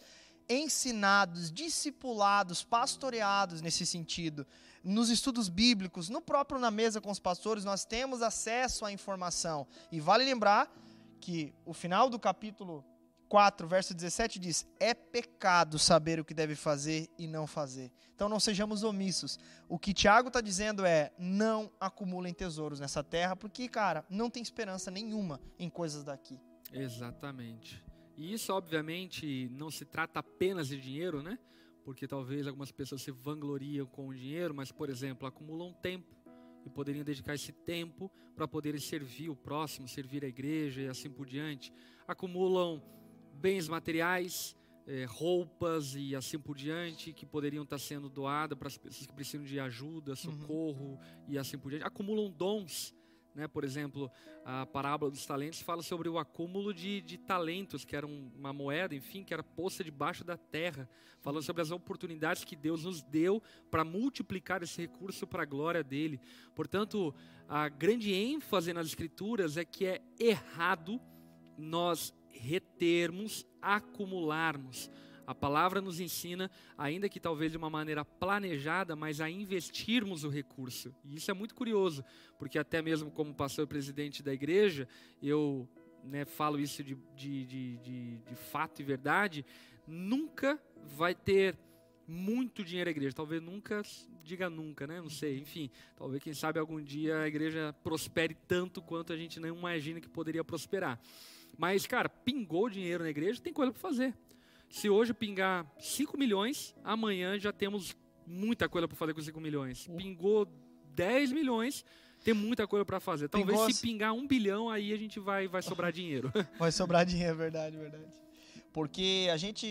ensinados, discipulados, pastoreados nesse sentido. Nos estudos bíblicos, no próprio na mesa com os pastores, nós temos acesso à informação. E vale lembrar que o final do capítulo 4, verso 17 diz: É pecado saber o que deve fazer e não fazer. Então não sejamos omissos. O que Tiago está dizendo é: não acumulem tesouros nessa terra, porque, cara, não tem esperança nenhuma em coisas daqui. Exatamente. E isso, obviamente, não se trata apenas de dinheiro, né? Porque talvez algumas pessoas se vangloriam com o dinheiro, mas, por exemplo, acumulam tempo e poderiam dedicar esse tempo para poderem servir o próximo, servir a igreja e assim por diante. Acumulam bens materiais, eh, roupas e assim por diante, que poderiam estar sendo doadas para as pessoas que precisam de ajuda, uhum. socorro uhum. e assim por diante. Acumulam dons Né? Por exemplo, a parábola dos talentos fala sobre o acúmulo de, de talentos, que era uma moeda, enfim, que era posta debaixo da terra, falando sobre as oportunidades que Deus nos deu para multiplicar esse recurso para a glória dele. Portanto, a grande ênfase nas Escrituras é que é errado nós retermos, acumularmos. A palavra nos ensina, ainda que talvez de uma maneira planejada, mas a investirmos o recurso. E isso é muito curioso, porque até mesmo como pastor presidente da igreja, eu né, falo isso de, de, de, de, de fato e verdade, nunca vai ter muito dinheiro a igreja. Talvez nunca, diga nunca, né? Não sei. Enfim, talvez, quem sabe, algum dia a igreja prospere tanto quanto a gente não imagina que poderia prosperar. Mas, cara, pingou dinheiro na igreja, tem coisa para fazer. Se hoje pingar 5 milhões, amanhã já temos muita coisa para fazer com 5 milhões. Pingou 10 milhões, tem muita coisa para fazer. Talvez Pingou... se pingar um bilhão, aí a gente vai, vai sobrar dinheiro. Vai sobrar dinheiro, é verdade, verdade. Porque a gente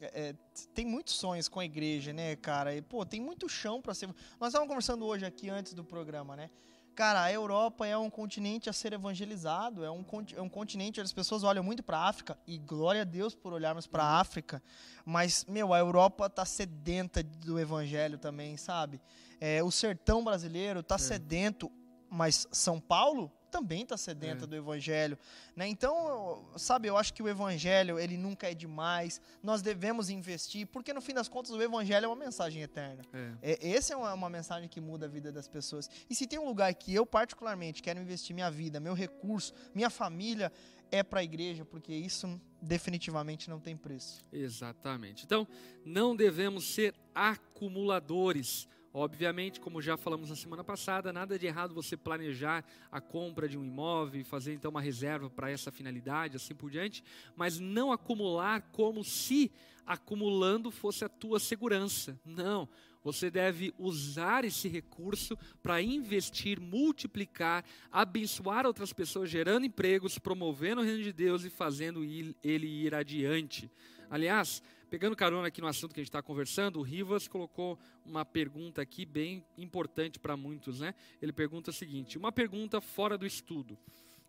é, tem muitos sonhos com a igreja, né, cara? E, pô, tem muito chão para ser. Nós estávamos conversando hoje aqui antes do programa, né? Cara, a Europa é um continente a ser evangelizado, é um, é um continente onde as pessoas olham muito para a África, e glória a Deus por olharmos para a África, mas, meu, a Europa tá sedenta do evangelho também, sabe? É, o sertão brasileiro tá é. sedento, mas São Paulo também está sedenta é. do evangelho, né? Então, sabe, eu acho que o evangelho, ele nunca é demais. Nós devemos investir, porque no fim das contas o evangelho é uma mensagem eterna. É. é essa é uma, uma, mensagem que muda a vida das pessoas. E se tem um lugar que eu particularmente quero investir minha vida, meu recurso, minha família, é para a igreja, porque isso definitivamente não tem preço. Exatamente. Então, não devemos ser acumuladores Obviamente, como já falamos na semana passada, nada de errado você planejar a compra de um imóvel fazer então uma reserva para essa finalidade, assim por diante, mas não acumular como se acumulando fosse a tua segurança. Não, você deve usar esse recurso para investir, multiplicar, abençoar outras pessoas, gerando empregos, promovendo o reino de Deus e fazendo ele ir adiante. Aliás, Pegando carona aqui no assunto que a gente está conversando, o Rivas colocou uma pergunta aqui bem importante para muitos, né? Ele pergunta o seguinte: uma pergunta fora do estudo.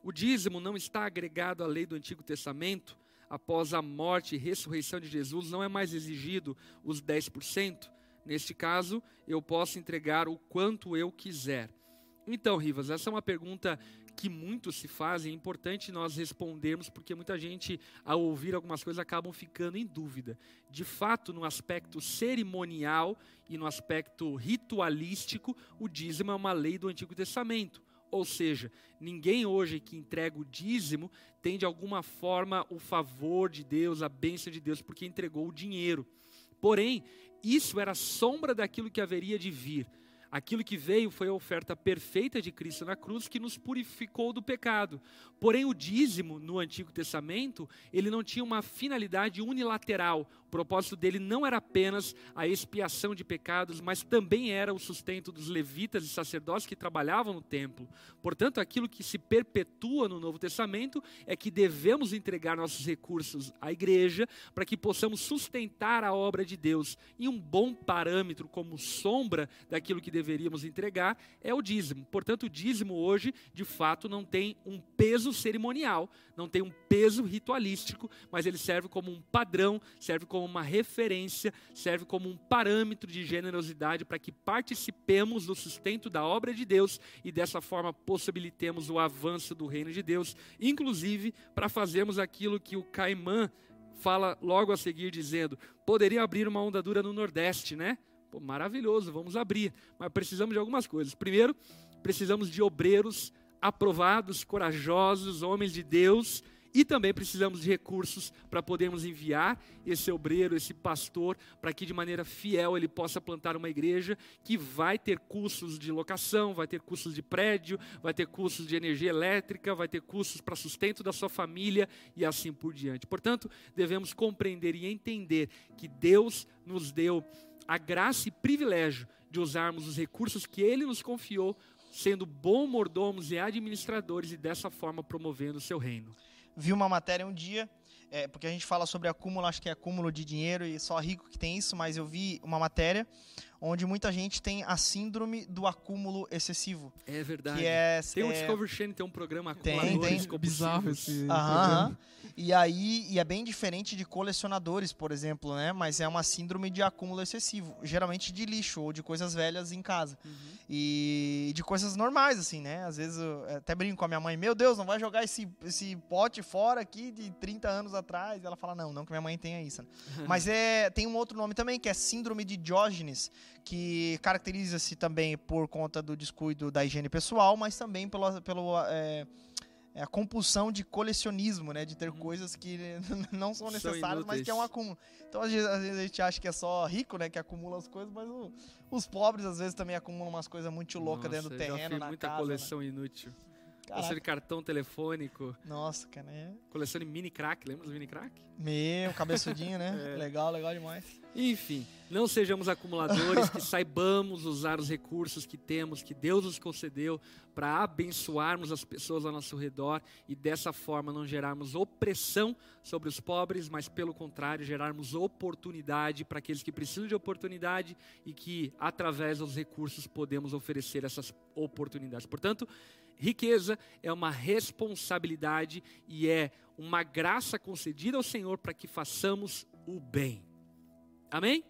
O dízimo não está agregado à lei do Antigo Testamento? Após a morte e ressurreição de Jesus, não é mais exigido os 10%? Neste caso, eu posso entregar o quanto eu quiser. Então, Rivas, essa é uma pergunta que muito se faz, é importante nós respondermos, porque muita gente, ao ouvir algumas coisas, acabam ficando em dúvida. De fato, no aspecto cerimonial e no aspecto ritualístico, o dízimo é uma lei do Antigo Testamento. Ou seja, ninguém hoje que entrega o dízimo tem de alguma forma o favor de Deus, a bênção de Deus, porque entregou o dinheiro. Porém, isso era sombra daquilo que haveria de vir. Aquilo que veio foi a oferta perfeita de Cristo na cruz que nos purificou do pecado. Porém, o dízimo no Antigo Testamento, ele não tinha uma finalidade unilateral. O propósito dele não era apenas a expiação de pecados, mas também era o sustento dos levitas e sacerdotes que trabalhavam no templo. Portanto, aquilo que se perpetua no Novo Testamento é que devemos entregar nossos recursos à igreja para que possamos sustentar a obra de Deus. E um bom parâmetro como sombra daquilo que deveríamos entregar é o dízimo. Portanto, o dízimo hoje, de fato, não tem um peso cerimonial, não tem um peso ritualístico, mas ele serve como um padrão, serve como uma referência, serve como um parâmetro de generosidade para que participemos do sustento da obra de Deus e dessa forma possibilitemos o avanço do reino de Deus, inclusive para fazermos aquilo que o Caimã fala logo a seguir dizendo: poderia abrir uma onda dura no Nordeste, né? Pô, maravilhoso, vamos abrir, mas precisamos de algumas coisas. Primeiro, precisamos de obreiros aprovados, corajosos, homens de Deus, e também precisamos de recursos para podermos enviar esse obreiro, esse pastor, para que de maneira fiel ele possa plantar uma igreja que vai ter custos de locação, vai ter custos de prédio, vai ter custos de energia elétrica, vai ter custos para sustento da sua família e assim por diante. Portanto, devemos compreender e entender que Deus nos deu a graça e privilégio de usarmos os recursos que Ele nos confiou sendo bons mordomos e administradores e dessa forma promovendo o seu reino. Vi uma matéria um dia, é, porque a gente fala sobre acúmulo, acho que é acúmulo de dinheiro e só rico que tem isso, mas eu vi uma matéria onde muita gente tem a síndrome do acúmulo excessivo. É verdade. Que é, tem um é, Discovery Channel, tem um programa Tem, acumuladores tem. Bizarro compulsivos. esse Aham. E aí, e é bem diferente de colecionadores, por exemplo, né? Mas é uma síndrome de acúmulo excessivo, geralmente de lixo ou de coisas velhas em casa. Uhum. E de coisas normais, assim, né? Às vezes eu até brinco com a minha mãe, meu Deus, não vai jogar esse, esse pote fora aqui de 30 anos atrás. E ela fala, não, não que minha mãe tenha isso. né? Mas é, tem um outro nome também, que é síndrome de Diógenes, que caracteriza-se também por conta do descuido da higiene pessoal, mas também pelo, pelo é, é a compulsão de colecionismo, né? De ter coisas que não são São necessárias, mas que é um acúmulo. Então, às vezes, às vezes a gente acha que é só rico, né? Que acumula as coisas, mas o- os pobres, às vezes, também acumulam umas coisas muito loucas dentro do terreno, na muita casa. coleção inútil. Né? Coleção de Caraca. cartão telefônico, Nossa, cara, é... coleção de mini crack, lembra dos mini crack? Meu, cabeçudinho, né? É. Legal, legal demais. Enfim, não sejamos acumuladores, que saibamos usar os recursos que temos, que Deus nos concedeu, para abençoarmos as pessoas ao nosso redor e dessa forma não gerarmos opressão sobre os pobres, mas pelo contrário, gerarmos oportunidade para aqueles que precisam de oportunidade e que através dos recursos podemos oferecer essas oportunidades. Portanto, riqueza é uma responsabilidade e é uma graça concedida ao Senhor para que façamos o bem. Amém?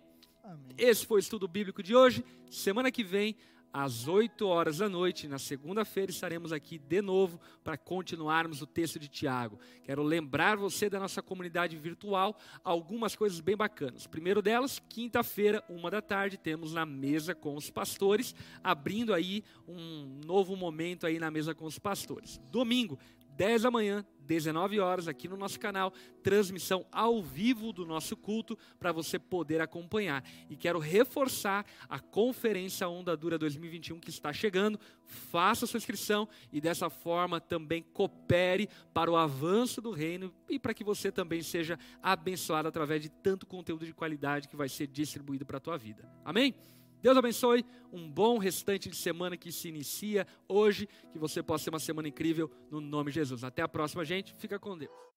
Amém. Esse foi o estudo bíblico de hoje. Semana que vem, às 8 horas da noite, na segunda-feira, estaremos aqui de novo para continuarmos o texto de Tiago. Quero lembrar você da nossa comunidade virtual algumas coisas bem bacanas. Primeiro delas, quinta-feira, uma da tarde, temos na mesa com os pastores, abrindo aí um novo momento aí na mesa com os pastores. Domingo, 10 da manhã, 19 horas, aqui no nosso canal, transmissão ao vivo do nosso culto para você poder acompanhar. E quero reforçar a Conferência Onda Dura 2021 que está chegando. Faça sua inscrição e dessa forma também coopere para o avanço do reino e para que você também seja abençoado através de tanto conteúdo de qualidade que vai ser distribuído para a tua vida. Amém? Deus abençoe, um bom restante de semana que se inicia hoje, que você possa ter uma semana incrível no nome de Jesus. Até a próxima, gente. Fica com Deus.